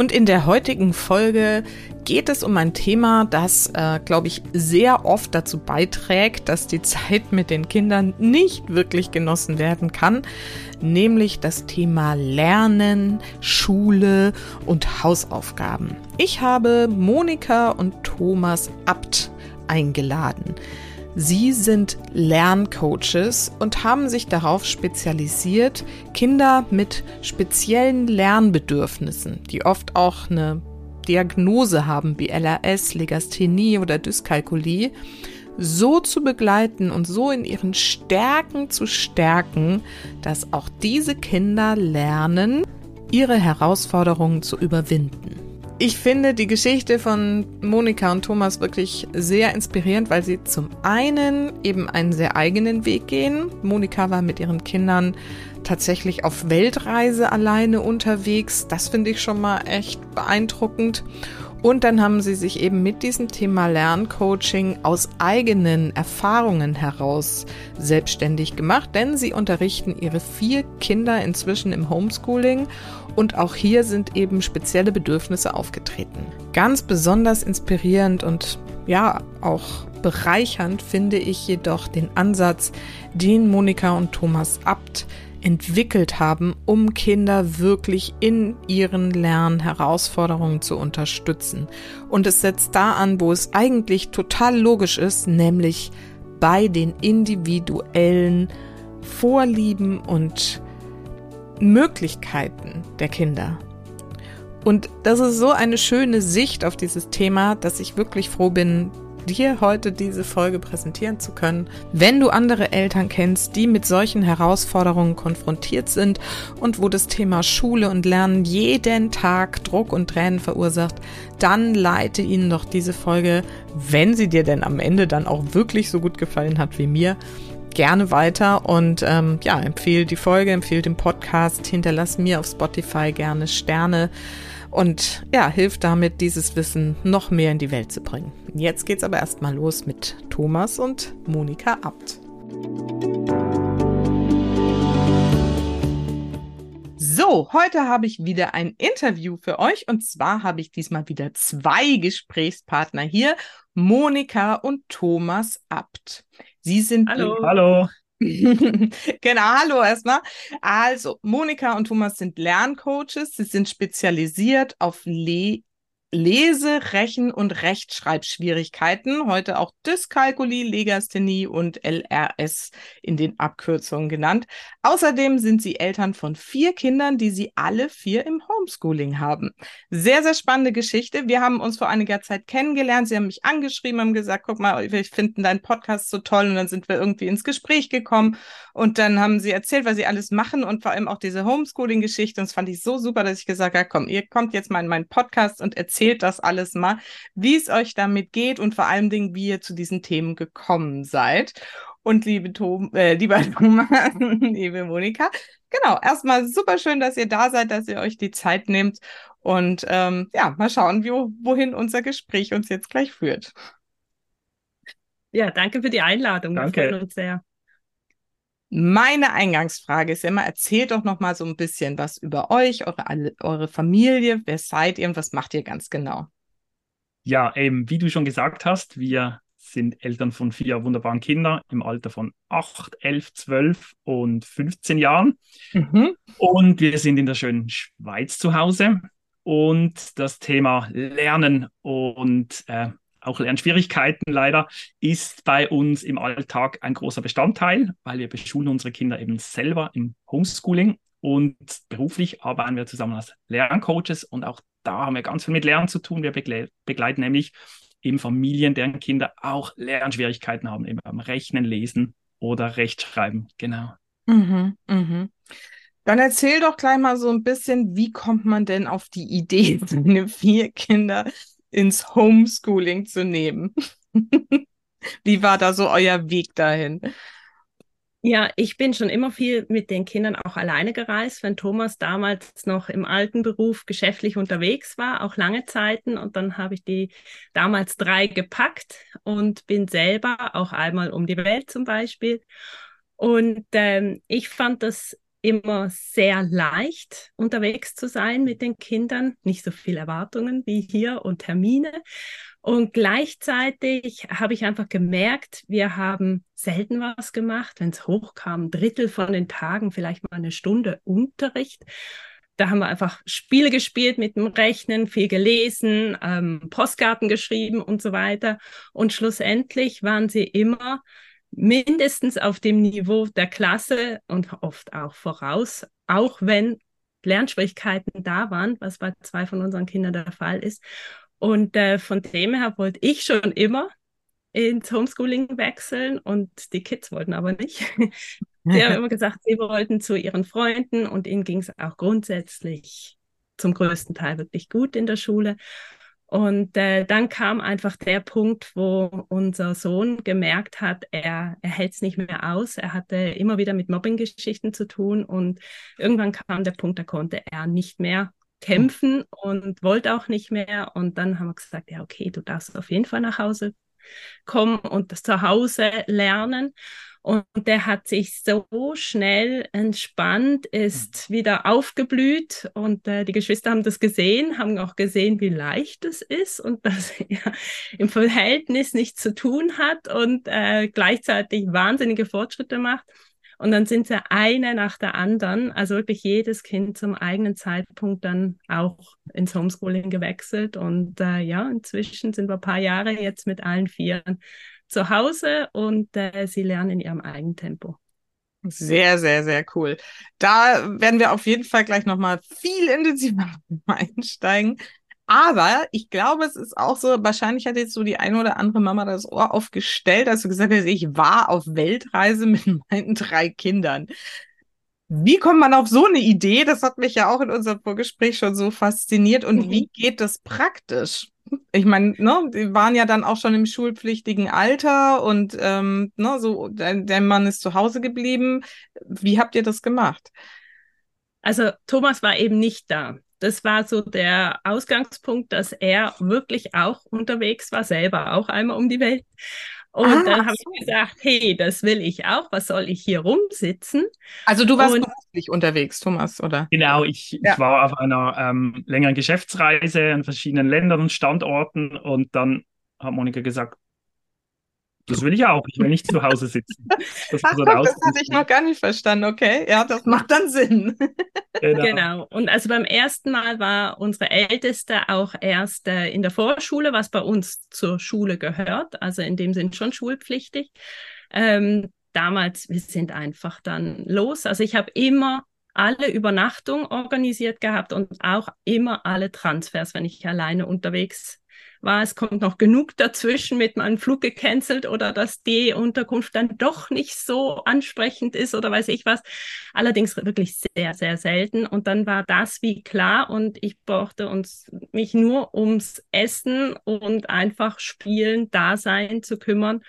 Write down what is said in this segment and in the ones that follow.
Und in der heutigen Folge geht es um ein Thema, das, äh, glaube ich, sehr oft dazu beiträgt, dass die Zeit mit den Kindern nicht wirklich genossen werden kann, nämlich das Thema Lernen, Schule und Hausaufgaben. Ich habe Monika und Thomas Abt eingeladen. Sie sind Lerncoaches und haben sich darauf spezialisiert, Kinder mit speziellen Lernbedürfnissen, die oft auch eine Diagnose haben wie LRS, Legasthenie oder Dyskalkulie, so zu begleiten und so in ihren Stärken zu stärken, dass auch diese Kinder lernen, ihre Herausforderungen zu überwinden. Ich finde die Geschichte von Monika und Thomas wirklich sehr inspirierend, weil sie zum einen eben einen sehr eigenen Weg gehen. Monika war mit ihren Kindern tatsächlich auf Weltreise alleine unterwegs. Das finde ich schon mal echt beeindruckend. Und dann haben sie sich eben mit diesem Thema Lerncoaching aus eigenen Erfahrungen heraus selbstständig gemacht, denn sie unterrichten ihre vier Kinder inzwischen im Homeschooling und auch hier sind eben spezielle Bedürfnisse aufgetreten. Ganz besonders inspirierend und ja, auch bereichernd finde ich jedoch den Ansatz, den Monika und Thomas Abt entwickelt haben, um Kinder wirklich in ihren Lernherausforderungen zu unterstützen. Und es setzt da an, wo es eigentlich total logisch ist, nämlich bei den individuellen Vorlieben und Möglichkeiten der Kinder. Und das ist so eine schöne Sicht auf dieses Thema, dass ich wirklich froh bin, dir heute diese Folge präsentieren zu können. Wenn du andere Eltern kennst, die mit solchen Herausforderungen konfrontiert sind und wo das Thema Schule und Lernen jeden Tag Druck und Tränen verursacht, dann leite ihnen doch diese Folge, wenn sie dir denn am Ende dann auch wirklich so gut gefallen hat wie mir, gerne weiter und ähm, ja, empfehle die Folge, empfehle den Podcast, hinterlass mir auf Spotify gerne Sterne und ja, hilft damit, dieses Wissen noch mehr in die Welt zu bringen. Jetzt geht's aber erstmal los mit Thomas und Monika Abt. So, heute habe ich wieder ein Interview für euch und zwar habe ich diesmal wieder zwei Gesprächspartner hier, Monika und Thomas Abt. Sie sind Hallo. Hallo. genau, hallo erstmal. Also, Monika und Thomas sind Lerncoaches. Sie sind spezialisiert auf Le Lese-, Rechen- und Rechtschreibschwierigkeiten, heute auch Dyskalkulie, Legasthenie und LRS in den Abkürzungen genannt. Außerdem sind sie Eltern von vier Kindern, die sie alle vier im Homeschooling haben. Sehr, sehr spannende Geschichte. Wir haben uns vor einiger Zeit kennengelernt. Sie haben mich angeschrieben, haben gesagt, guck mal, wir finden deinen Podcast so toll und dann sind wir irgendwie ins Gespräch gekommen und dann haben sie erzählt, was sie alles machen und vor allem auch diese Homeschooling-Geschichte und das fand ich so super, dass ich gesagt habe, komm, ihr kommt jetzt mal in meinen Podcast und erzählt erzählt das alles mal, wie es euch damit geht und vor allen Dingen, wie ihr zu diesen Themen gekommen seid. Und liebe Tom, äh, lieber Thomas, liebe Monika, genau, erstmal super schön, dass ihr da seid, dass ihr euch die Zeit nehmt und ähm, ja, mal schauen, wie, wohin unser Gespräch uns jetzt gleich führt. Ja, danke für die Einladung. Danke. Wir freuen uns sehr. Meine Eingangsfrage ist immer, erzählt doch noch mal so ein bisschen was über euch, eure, eure Familie, wer seid ihr und was macht ihr ganz genau? Ja, eben, wie du schon gesagt hast, wir sind Eltern von vier wunderbaren Kindern im Alter von 8, 11, 12 und 15 Jahren. Mhm. Und wir sind in der schönen Schweiz zu Hause. Und das Thema Lernen und äh, auch Lernschwierigkeiten leider, ist bei uns im Alltag ein großer Bestandteil, weil wir beschulen unsere Kinder eben selber im Homeschooling und beruflich arbeiten wir zusammen als Lerncoaches und auch da haben wir ganz viel mit Lernen zu tun. Wir begle begleiten nämlich eben Familien, deren Kinder auch Lernschwierigkeiten haben, eben beim Rechnen, Lesen oder Rechtschreiben. Genau. Mhm, mhm. Dann erzähl doch gleich mal so ein bisschen, wie kommt man denn auf die Idee, seine vier Kinder ins Homeschooling zu nehmen. Wie war da so euer Weg dahin? Ja, ich bin schon immer viel mit den Kindern auch alleine gereist, wenn Thomas damals noch im alten Beruf geschäftlich unterwegs war, auch lange Zeiten. Und dann habe ich die damals drei gepackt und bin selber auch einmal um die Welt zum Beispiel. Und ähm, ich fand das immer sehr leicht unterwegs zu sein mit den Kindern, nicht so viel Erwartungen wie hier und Termine. Und gleichzeitig habe ich einfach gemerkt, wir haben selten was gemacht, wenn es hochkam, ein Drittel von den Tagen, vielleicht mal eine Stunde Unterricht. Da haben wir einfach Spiele gespielt mit dem Rechnen, viel gelesen, ähm, Postkarten geschrieben und so weiter. Und schlussendlich waren sie immer mindestens auf dem Niveau der Klasse und oft auch voraus, auch wenn Lernschwierigkeiten da waren, was bei zwei von unseren Kindern der Fall ist. Und äh, von dem her wollte ich schon immer ins Homeschooling wechseln und die Kids wollten aber nicht. sie haben immer gesagt, sie wollten zu ihren Freunden und ihnen ging es auch grundsätzlich zum größten Teil wirklich gut in der Schule. Und äh, dann kam einfach der Punkt, wo unser Sohn gemerkt hat, er, er hält es nicht mehr aus. Er hatte immer wieder mit Mobbing-Geschichten zu tun und irgendwann kam der Punkt, da konnte er nicht mehr kämpfen und wollte auch nicht mehr. Und dann haben wir gesagt, ja, okay, du darfst auf jeden Fall nach Hause kommen und das zu Hause lernen. Und der hat sich so schnell entspannt, ist mhm. wieder aufgeblüht und äh, die Geschwister haben das gesehen, haben auch gesehen, wie leicht es ist und dass er im Verhältnis nichts zu tun hat und äh, gleichzeitig wahnsinnige Fortschritte macht. Und dann sind sie eine nach der anderen, also wirklich jedes Kind zum eigenen Zeitpunkt dann auch ins Homeschooling gewechselt. Und äh, ja, inzwischen sind wir ein paar Jahre jetzt mit allen Vieren zu Hause und äh, sie lernen in ihrem eigenen Tempo. Sehr, sehr, sehr cool. Da werden wir auf jeden Fall gleich nochmal viel intensiver einsteigen. Aber ich glaube, es ist auch so, wahrscheinlich hat jetzt so die eine oder andere Mama das Ohr aufgestellt, als du gesagt hast, ich war auf Weltreise mit meinen drei Kindern. Wie kommt man auf so eine Idee? Das hat mich ja auch in unserem Vorgespräch schon so fasziniert. Und mhm. wie geht das praktisch? Ich meine, ne, die waren ja dann auch schon im schulpflichtigen Alter und ähm, ne, so, der, der Mann ist zu Hause geblieben. Wie habt ihr das gemacht? Also Thomas war eben nicht da das war so der Ausgangspunkt, dass er wirklich auch unterwegs war, selber auch einmal um die Welt. Und ah, dann habe so. ich gesagt, hey, das will ich auch, was soll ich hier rumsitzen? Also du warst und, beruflich unterwegs, Thomas, oder? Genau, ich, ja. ich war auf einer ähm, längeren Geschäftsreise in verschiedenen Ländern und Standorten und dann hat Monika gesagt, das will ich auch. Ich will nicht zu Hause sitzen. Das, Ach, guck, das hatte ich noch gar nicht verstanden. Okay, ja, das macht dann Sinn. Genau. genau. Und also beim ersten Mal war unsere Älteste auch erst äh, in der Vorschule, was bei uns zur Schule gehört. Also in dem Sinn schon schulpflichtig. Ähm, damals, wir sind einfach dann los. Also ich habe immer alle Übernachtung organisiert gehabt und auch immer alle Transfers, wenn ich alleine unterwegs war, es kommt noch genug dazwischen mit meinem Flug gecancelt oder dass die Unterkunft dann doch nicht so ansprechend ist oder weiß ich was. Allerdings wirklich sehr, sehr selten. Und dann war das wie klar und ich brauchte uns mich nur ums Essen und einfach spielen, da sein zu kümmern.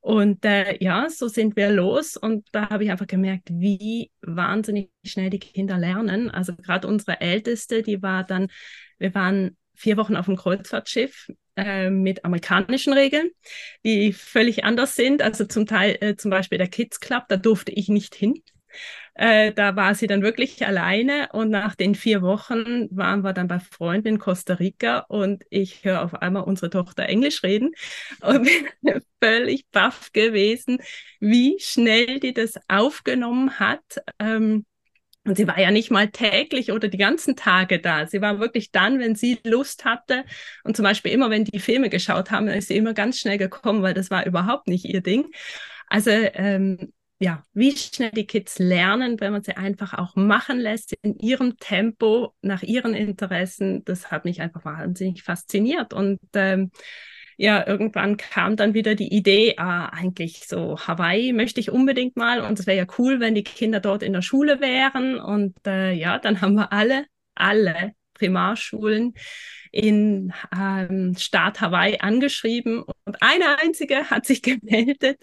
Und äh, ja, so sind wir los und da habe ich einfach gemerkt, wie wahnsinnig schnell die Kinder lernen. Also gerade unsere Älteste, die war dann, wir waren vier Wochen auf dem Kreuzfahrtschiff äh, mit amerikanischen Regeln, die völlig anders sind. Also zum Teil, äh, zum Beispiel der Kids Club, da durfte ich nicht hin. Äh, da war sie dann wirklich alleine und nach den vier Wochen waren wir dann bei Freunden in Costa Rica und ich höre auf einmal unsere Tochter Englisch reden und bin völlig baff gewesen, wie schnell die das aufgenommen hat. Ähm, und sie war ja nicht mal täglich oder die ganzen Tage da. Sie war wirklich dann, wenn sie Lust hatte. Und zum Beispiel immer, wenn die Filme geschaut haben, ist sie immer ganz schnell gekommen, weil das war überhaupt nicht ihr Ding. Also ähm, ja, wie schnell die Kids lernen, wenn man sie einfach auch machen lässt in ihrem Tempo, nach ihren Interessen, das hat mich einfach wahnsinnig fasziniert. Und ähm, ja, irgendwann kam dann wieder die Idee, ah, eigentlich so Hawaii möchte ich unbedingt mal und es wäre ja cool, wenn die Kinder dort in der Schule wären. Und äh, ja, dann haben wir alle, alle Primarschulen in ähm, Staat Hawaii angeschrieben und eine einzige hat sich gemeldet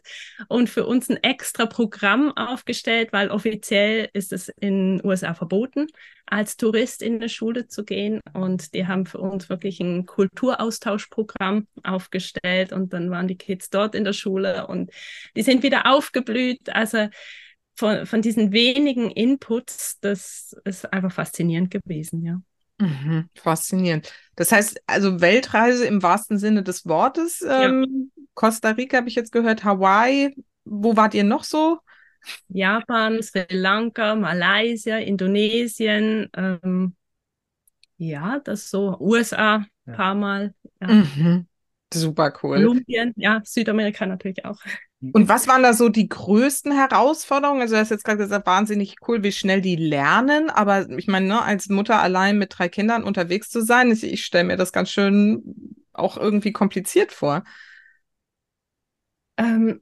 und für uns ein extra Programm aufgestellt, weil offiziell ist es in den USA verboten, als Tourist in eine Schule zu gehen. Und die haben für uns wirklich ein Kulturaustauschprogramm aufgestellt und dann waren die Kids dort in der Schule und die sind wieder aufgeblüht. Also von, von diesen wenigen Inputs, das ist einfach faszinierend gewesen, ja. Mhm, faszinierend. Das heißt, also Weltreise im wahrsten Sinne des Wortes. Ähm, ja. Costa Rica habe ich jetzt gehört, Hawaii. Wo wart ihr noch so? Japan, Sri Lanka, Malaysia, Indonesien. Ähm, ja, das so. USA ein ja. paar Mal. Ja. Mhm. Super cool. Kolumbien, ja, Südamerika natürlich auch. Und was waren da so die größten Herausforderungen? Also, du hast jetzt gerade gesagt, wahnsinnig cool, wie schnell die lernen. Aber ich meine, ne, als Mutter allein mit drei Kindern unterwegs zu sein, ich, ich stelle mir das ganz schön auch irgendwie kompliziert vor. Ähm,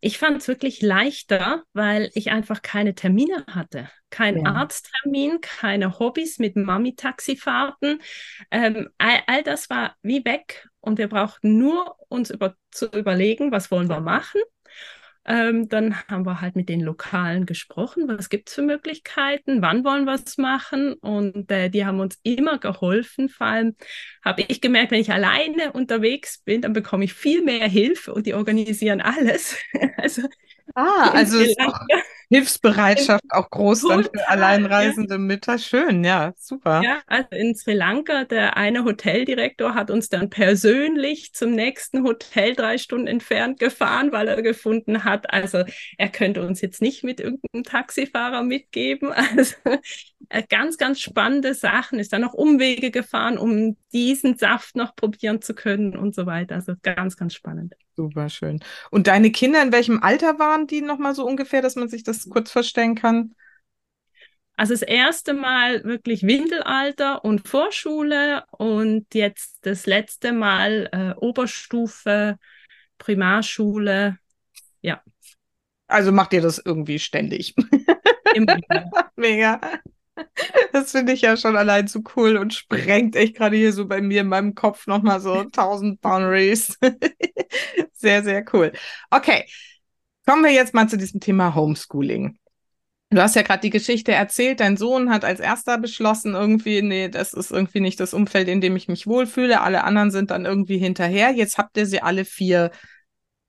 ich fand es wirklich leichter, weil ich einfach keine Termine hatte. Kein ja. Arzttermin, keine Hobbys mit Mami-Taxifahrten. Ähm, all, all, das war wie weg und wir brauchten nur uns über, zu überlegen, was wollen wir machen ähm, dann haben wir halt mit den Lokalen gesprochen, was gibt es für Möglichkeiten, wann wollen wir es machen. Und äh, die haben uns immer geholfen. Vor allem habe ich gemerkt, wenn ich alleine unterwegs bin, dann bekomme ich viel mehr Hilfe und die organisieren alles. also, ah, also ist auch Hilfsbereitschaft auch groß dann für alleinreisende ja. Mütter. Schön, ja, super. Ja, also in Sri Lanka, der eine Hoteldirektor hat uns dann persönlich zum nächsten Hotel drei Stunden entfernt gefahren, weil er gefunden hat, also er könnte uns jetzt nicht mit irgendeinem Taxifahrer mitgeben. Also äh, ganz, ganz spannende Sachen. Ist dann noch Umwege gefahren, um diesen Saft noch probieren zu können und so weiter. Also ganz, ganz spannend. Super schön. Und deine Kinder, in welchem Alter waren die nochmal so ungefähr, dass man sich das kurz vorstellen kann? Also das erste Mal wirklich Windelalter und Vorschule und jetzt das letzte Mal äh, Oberstufe, Primarschule. Ja. Also macht ihr das irgendwie ständig? Mega. Das finde ich ja schon allein zu cool und sprengt echt gerade hier so bei mir in meinem Kopf nochmal so 1000 Boundaries. sehr, sehr cool. Okay, kommen wir jetzt mal zu diesem Thema Homeschooling. Du hast ja gerade die Geschichte erzählt, dein Sohn hat als erster beschlossen, irgendwie, nee, das ist irgendwie nicht das Umfeld, in dem ich mich wohlfühle. Alle anderen sind dann irgendwie hinterher. Jetzt habt ihr sie alle vier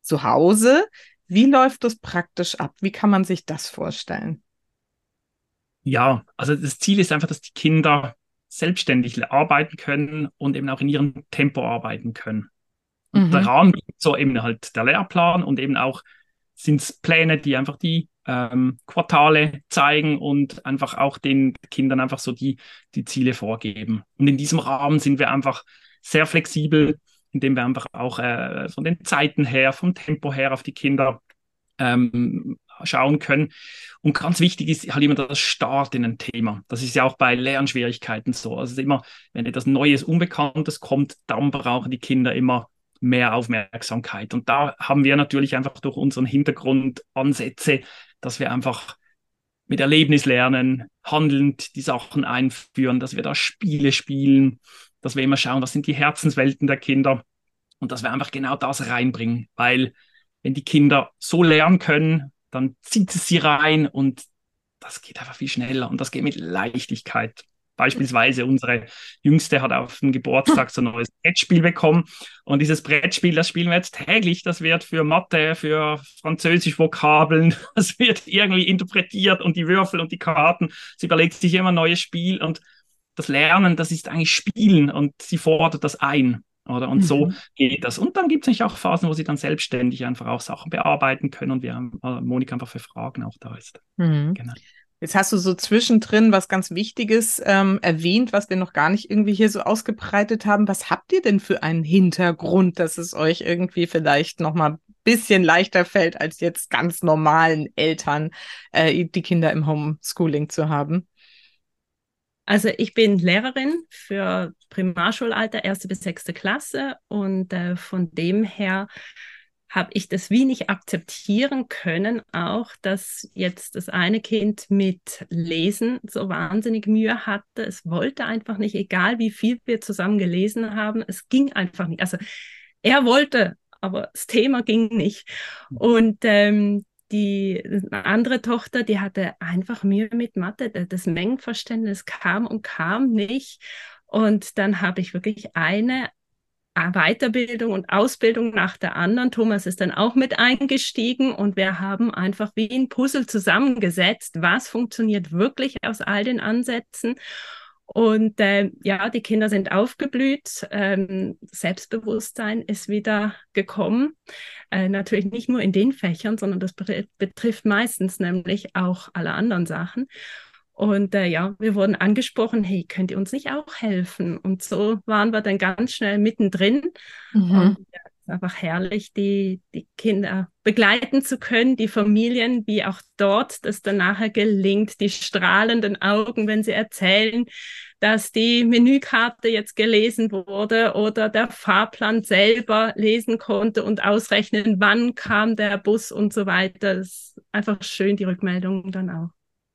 zu Hause. Wie läuft das praktisch ab? Wie kann man sich das vorstellen? Ja, also das Ziel ist einfach, dass die Kinder selbstständig arbeiten können und eben auch in ihrem Tempo arbeiten können. Und mhm. der Rahmen so eben halt der Lehrplan und eben auch sind es Pläne, die einfach die ähm, Quartale zeigen und einfach auch den Kindern einfach so die, die Ziele vorgeben. Und in diesem Rahmen sind wir einfach sehr flexibel, indem wir einfach auch äh, von den Zeiten her, vom Tempo her auf die Kinder ähm, schauen können. Und ganz wichtig ist halt immer das Start in ein Thema. Das ist ja auch bei Lernschwierigkeiten so. Also immer, wenn etwas Neues, Unbekanntes kommt, dann brauchen die Kinder immer mehr Aufmerksamkeit. Und da haben wir natürlich einfach durch unseren Hintergrund Ansätze, dass wir einfach mit Erlebnis lernen, handelnd die Sachen einführen, dass wir da Spiele spielen, dass wir immer schauen, was sind die Herzenswelten der Kinder und dass wir einfach genau das reinbringen, weil wenn die Kinder so lernen können, dann zieht es sie rein und das geht einfach viel schneller und das geht mit Leichtigkeit. Beispielsweise unsere Jüngste hat auf dem Geburtstag so ein neues Brettspiel bekommen und dieses Brettspiel, das spielen wir jetzt täglich. Das wird für Mathe, für Französisch Vokabeln, das wird irgendwie interpretiert und die Würfel und die Karten. Sie überlegt sich immer ein neues Spiel und das Lernen, das ist eigentlich Spielen und sie fordert das ein. Oder? Und mhm. so geht das. Und dann gibt es natürlich auch Phasen, wo sie dann selbstständig einfach auch Sachen bearbeiten können und wir haben äh, Monika einfach für Fragen auch da ist. Mhm. Genau. Jetzt hast du so zwischendrin was ganz Wichtiges ähm, erwähnt, was wir noch gar nicht irgendwie hier so ausgebreitet haben. Was habt ihr denn für einen Hintergrund, dass es euch irgendwie vielleicht noch mal ein bisschen leichter fällt, als jetzt ganz normalen Eltern äh, die Kinder im Homeschooling zu haben? Also ich bin Lehrerin für Primarschulalter, erste bis sechste Klasse und äh, von dem her habe ich das wie nicht akzeptieren können, auch dass jetzt das eine Kind mit Lesen so wahnsinnig Mühe hatte. Es wollte einfach nicht, egal wie viel wir zusammen gelesen haben, es ging einfach nicht. Also er wollte, aber das Thema ging nicht. Und ähm, die andere Tochter, die hatte einfach Mühe mit Mathe. Das Mengenverständnis kam und kam nicht. Und dann habe ich wirklich eine Weiterbildung und Ausbildung nach der anderen. Thomas ist dann auch mit eingestiegen und wir haben einfach wie ein Puzzle zusammengesetzt, was funktioniert wirklich aus all den Ansätzen. Und äh, ja, die Kinder sind aufgeblüht, ähm, Selbstbewusstsein ist wieder gekommen. Äh, natürlich nicht nur in den Fächern, sondern das betrifft meistens nämlich auch alle anderen Sachen. Und äh, ja, wir wurden angesprochen, hey, könnt ihr uns nicht auch helfen? Und so waren wir dann ganz schnell mittendrin. Mhm. Und ja, es ist einfach herrlich, die, die Kinder begleiten zu können, die Familien, wie auch dort das dann nachher gelingt, die strahlenden Augen, wenn sie erzählen, dass die Menükarte jetzt gelesen wurde oder der Fahrplan selber lesen konnte und ausrechnen, wann kam der Bus und so weiter. Das ist einfach schön, die Rückmeldungen dann auch.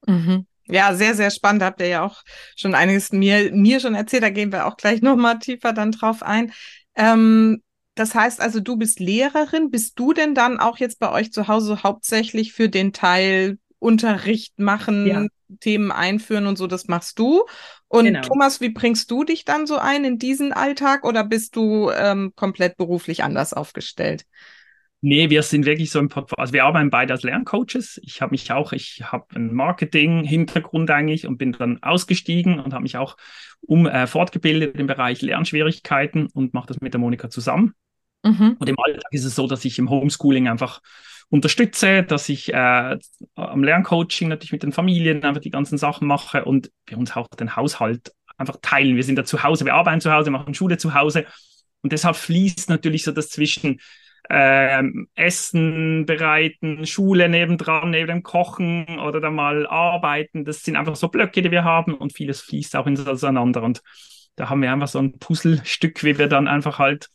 Mhm. Ja, sehr, sehr spannend. Habt ihr ja auch schon einiges mir, mir schon erzählt. Da gehen wir auch gleich nochmal tiefer dann drauf ein. Ähm, das heißt also, du bist Lehrerin. Bist du denn dann auch jetzt bei euch zu Hause hauptsächlich für den Teil Unterricht machen, ja. Themen einführen und so, das machst du? Und genau. Thomas, wie bringst du dich dann so ein in diesen Alltag oder bist du ähm, komplett beruflich anders aufgestellt? Nee, wir sind wirklich so im Portfolio. Also wir arbeiten beide als Lerncoaches. Ich habe mich auch, ich habe einen Marketing-Hintergrund eigentlich und bin dann ausgestiegen und habe mich auch um äh, fortgebildet im Bereich Lernschwierigkeiten und mache das mit der Monika zusammen. Mhm. Und im Alltag ist es so, dass ich im Homeschooling einfach unterstütze, dass ich äh, am Lerncoaching natürlich mit den Familien einfach die ganzen Sachen mache und wir uns auch den Haushalt einfach teilen. Wir sind da zu Hause, wir arbeiten zu Hause, machen Schule zu Hause und deshalb fließt natürlich so das zwischen ähm, Essen bereiten, Schule nebendran, neben dem Kochen oder dann mal arbeiten. Das sind einfach so Blöcke, die wir haben und vieles fließt auch ins Auseinander. Und da haben wir einfach so ein Puzzlestück, wie wir dann einfach halt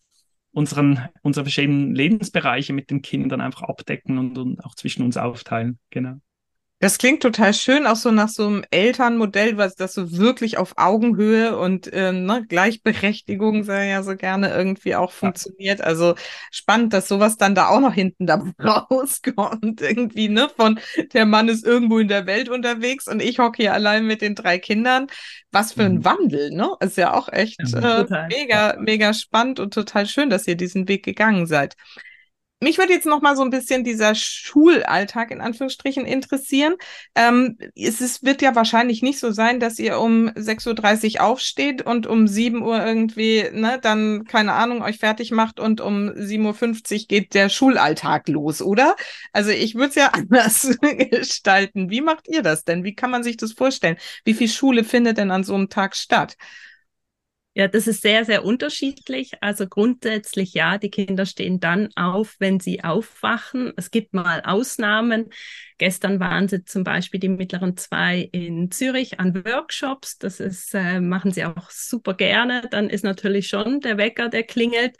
unseren, unsere verschiedenen Lebensbereiche mit den Kindern einfach abdecken und, und auch zwischen uns aufteilen. Genau. Das klingt total schön, auch so nach so einem Elternmodell, was das so wirklich auf Augenhöhe und äh, ne, Gleichberechtigung sei ja so gerne irgendwie auch funktioniert. Ja. Also spannend, dass sowas dann da auch noch hinten da rauskommt. Irgendwie, ne? Von der Mann ist irgendwo in der Welt unterwegs und ich hocke hier allein mit den drei Kindern. Was für ein mhm. Wandel, ne? Ist ja auch echt ja, äh, mega, mega spannend und total schön, dass ihr diesen Weg gegangen seid. Mich würde jetzt noch mal so ein bisschen dieser Schulalltag in Anführungsstrichen interessieren. Ähm, es ist, wird ja wahrscheinlich nicht so sein, dass ihr um 6.30 Uhr aufsteht und um 7 Uhr irgendwie, ne, dann, keine Ahnung, euch fertig macht und um 7.50 Uhr geht der Schulalltag los, oder? Also ich würde es ja anders gestalten. Wie macht ihr das denn? Wie kann man sich das vorstellen? Wie viel Schule findet denn an so einem Tag statt? Ja, das ist sehr, sehr unterschiedlich. Also grundsätzlich ja, die Kinder stehen dann auf, wenn sie aufwachen. Es gibt mal Ausnahmen. Gestern waren sie zum Beispiel die mittleren zwei in Zürich an Workshops. Das ist, äh, machen sie auch super gerne. Dann ist natürlich schon der Wecker, der klingelt.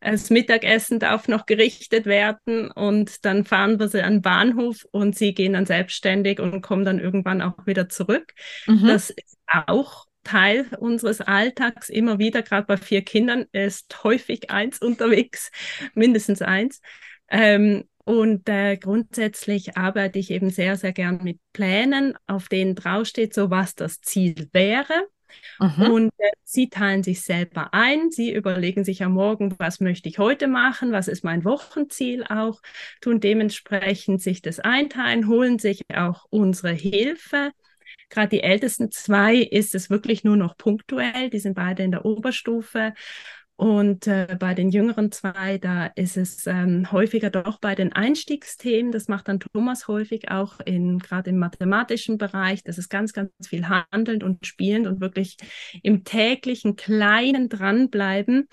Das Mittagessen darf noch gerichtet werden und dann fahren wir sie an den Bahnhof und sie gehen dann selbstständig und kommen dann irgendwann auch wieder zurück. Mhm. Das ist auch Teil unseres Alltags immer wieder, gerade bei vier Kindern, ist häufig eins unterwegs, mindestens eins. Ähm, und äh, grundsätzlich arbeite ich eben sehr, sehr gern mit Plänen, auf denen draufsteht, so was das Ziel wäre. Mhm. Und äh, sie teilen sich selber ein. Sie überlegen sich am Morgen, was möchte ich heute machen, was ist mein Wochenziel auch, tun dementsprechend sich das einteilen, holen sich auch unsere Hilfe Gerade die ältesten zwei ist es wirklich nur noch punktuell. Die sind beide in der Oberstufe. Und äh, bei den jüngeren zwei, da ist es ähm, häufiger doch bei den Einstiegsthemen. Das macht dann Thomas häufig auch in gerade im mathematischen Bereich. Das ist ganz, ganz viel handelnd und spielend und wirklich im täglichen Kleinen dranbleiben.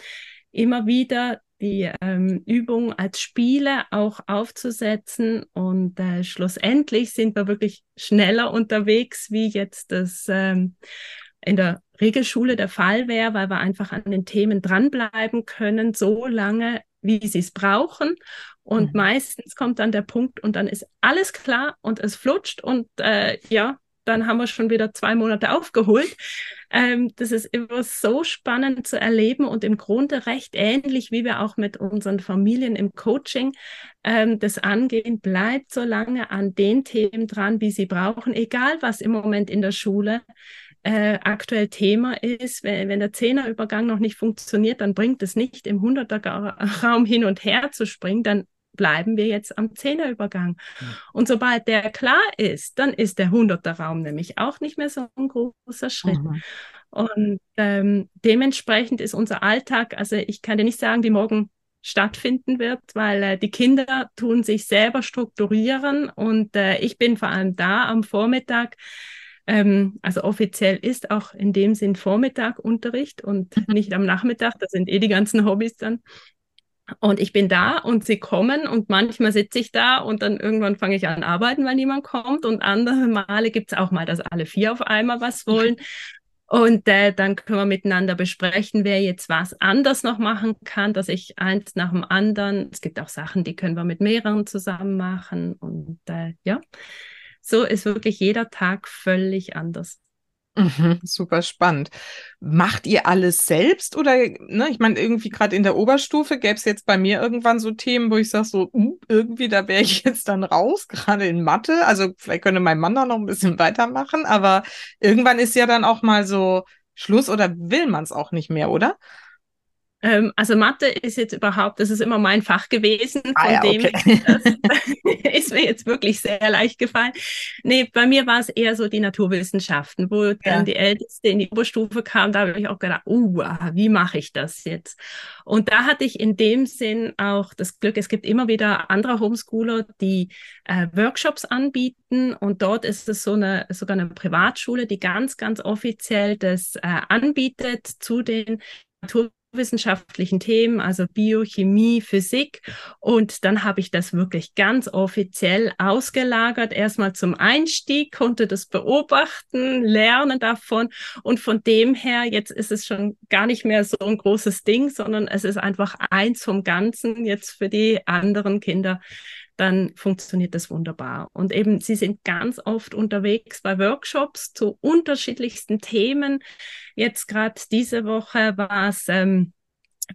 Immer wieder die ähm, Übung als Spiele auch aufzusetzen. Und äh, schlussendlich sind wir wirklich schneller unterwegs, wie jetzt das ähm, in der Regelschule der Fall wäre, weil wir einfach an den Themen dranbleiben können, so lange, wie sie es brauchen. Und mhm. meistens kommt dann der Punkt und dann ist alles klar und es flutscht und äh, ja, dann haben wir schon wieder zwei Monate aufgeholt. Ähm, das ist immer so spannend zu erleben und im Grunde recht ähnlich, wie wir auch mit unseren Familien im Coaching ähm, das angehen. Bleibt so lange an den Themen dran, wie sie brauchen, egal was im Moment in der Schule äh, aktuell Thema ist. Wenn, wenn der Zehnerübergang noch nicht funktioniert, dann bringt es nicht, im Hunderter-Raum hin und her zu springen. Dann bleiben wir jetzt am Zehnerübergang. Mhm. Und sobald der klar ist, dann ist der hunderte Raum nämlich auch nicht mehr so ein großer Schritt. Mhm. Und ähm, dementsprechend ist unser Alltag, also ich kann dir nicht sagen, wie morgen stattfinden wird, weil äh, die Kinder tun sich selber strukturieren und äh, ich bin vor allem da am Vormittag. Ähm, also offiziell ist auch in dem Sinn Vormittag Unterricht und mhm. nicht am Nachmittag. Da sind eh die ganzen Hobbys dann. Und ich bin da und sie kommen und manchmal sitze ich da und dann irgendwann fange ich an arbeiten, weil niemand kommt. Und andere Male gibt es auch mal, dass alle vier auf einmal was wollen. Und äh, dann können wir miteinander besprechen, wer jetzt was anders noch machen kann, dass ich eins nach dem anderen. Es gibt auch Sachen, die können wir mit mehreren zusammen machen. Und äh, ja, so ist wirklich jeder Tag völlig anders. Mhm, super spannend. Macht ihr alles selbst oder, ne, ich meine, irgendwie gerade in der Oberstufe gäbe es jetzt bei mir irgendwann so Themen, wo ich sage, so, uh, irgendwie, da wäre ich jetzt dann raus, gerade in Mathe. Also vielleicht könnte mein Mann da noch ein bisschen weitermachen, aber irgendwann ist ja dann auch mal so Schluss oder will man es auch nicht mehr, oder? Ähm, also Mathe ist jetzt überhaupt, das ist immer mein Fach gewesen, von ah, ja, dem okay. ist mir jetzt wirklich sehr leicht gefallen. Nee, bei mir war es eher so die Naturwissenschaften, wo ja. dann die Älteste in die Oberstufe kam, da habe ich auch gedacht, uh, wie mache ich das jetzt? Und da hatte ich in dem Sinn auch das Glück, es gibt immer wieder andere Homeschooler, die äh, Workshops anbieten und dort ist es so eine, sogar eine Privatschule, die ganz, ganz offiziell das äh, anbietet zu den Natur wissenschaftlichen Themen, also Biochemie, Physik. Und dann habe ich das wirklich ganz offiziell ausgelagert. Erstmal zum Einstieg, konnte das beobachten, lernen davon. Und von dem her, jetzt ist es schon gar nicht mehr so ein großes Ding, sondern es ist einfach eins vom Ganzen jetzt für die anderen Kinder dann funktioniert das wunderbar. Und eben, sie sind ganz oft unterwegs bei Workshops zu unterschiedlichsten Themen. Jetzt gerade diese Woche war es ähm,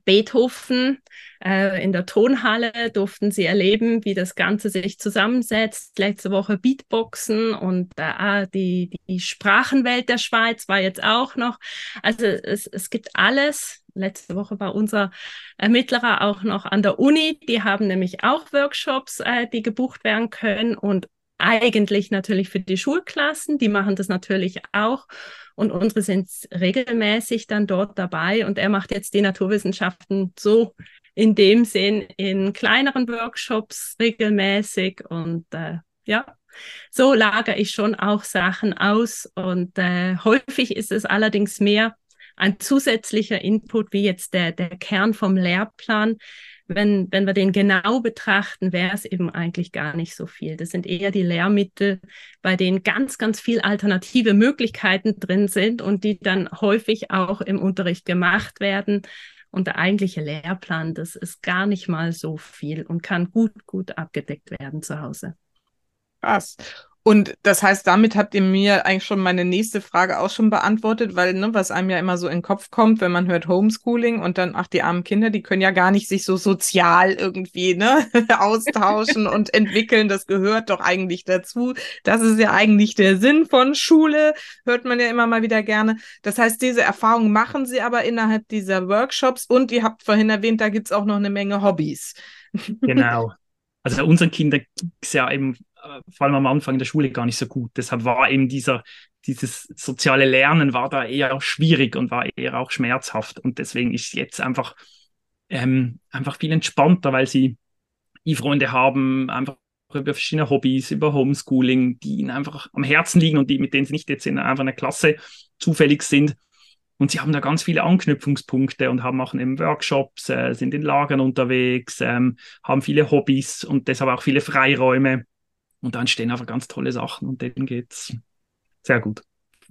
Beethoven. Äh, in der Tonhalle durften sie erleben, wie das Ganze sich zusammensetzt. Letzte Woche Beatboxen und äh, die, die Sprachenwelt der Schweiz war jetzt auch noch. Also es, es gibt alles. Letzte Woche war unser Ermittlerer auch noch an der Uni. Die haben nämlich auch Workshops, äh, die gebucht werden können und eigentlich natürlich für die Schulklassen. Die machen das natürlich auch. Und unsere sind regelmäßig dann dort dabei. Und er macht jetzt die Naturwissenschaften so in dem Sinn in kleineren Workshops regelmäßig. Und äh, ja, so lagere ich schon auch Sachen aus. Und äh, häufig ist es allerdings mehr ein zusätzlicher Input, wie jetzt der, der Kern vom Lehrplan, wenn, wenn wir den genau betrachten, wäre es eben eigentlich gar nicht so viel. Das sind eher die Lehrmittel, bei denen ganz, ganz viel alternative Möglichkeiten drin sind und die dann häufig auch im Unterricht gemacht werden. Und der eigentliche Lehrplan, das ist gar nicht mal so viel und kann gut, gut abgedeckt werden zu Hause. Krass. Und das heißt, damit habt ihr mir eigentlich schon meine nächste Frage auch schon beantwortet, weil, ne, was einem ja immer so in den Kopf kommt, wenn man hört Homeschooling und dann, ach, die armen Kinder, die können ja gar nicht sich so sozial irgendwie, ne, austauschen und entwickeln. Das gehört doch eigentlich dazu. Das ist ja eigentlich der Sinn von Schule, hört man ja immer mal wieder gerne. Das heißt, diese Erfahrung machen sie aber innerhalb dieser Workshops und ihr habt vorhin erwähnt, da gibt's auch noch eine Menge Hobbys. Genau. Also unseren Kindern gibt's ja eben vor allem am Anfang der Schule gar nicht so gut. Deshalb war eben dieser, dieses soziale Lernen war da eher schwierig und war eher auch schmerzhaft. Und deswegen ist jetzt einfach, ähm, einfach viel entspannter, weil sie die Freunde haben, einfach über verschiedene Hobbys, über Homeschooling, die ihnen einfach am Herzen liegen und die, mit denen sie nicht jetzt in einfach einer Klasse zufällig sind. Und sie haben da ganz viele Anknüpfungspunkte und haben machen eben Workshops, äh, sind in Lagern unterwegs, ähm, haben viele Hobbys und deshalb auch viele Freiräume. Und da entstehen einfach ganz tolle Sachen und denen geht's sehr gut.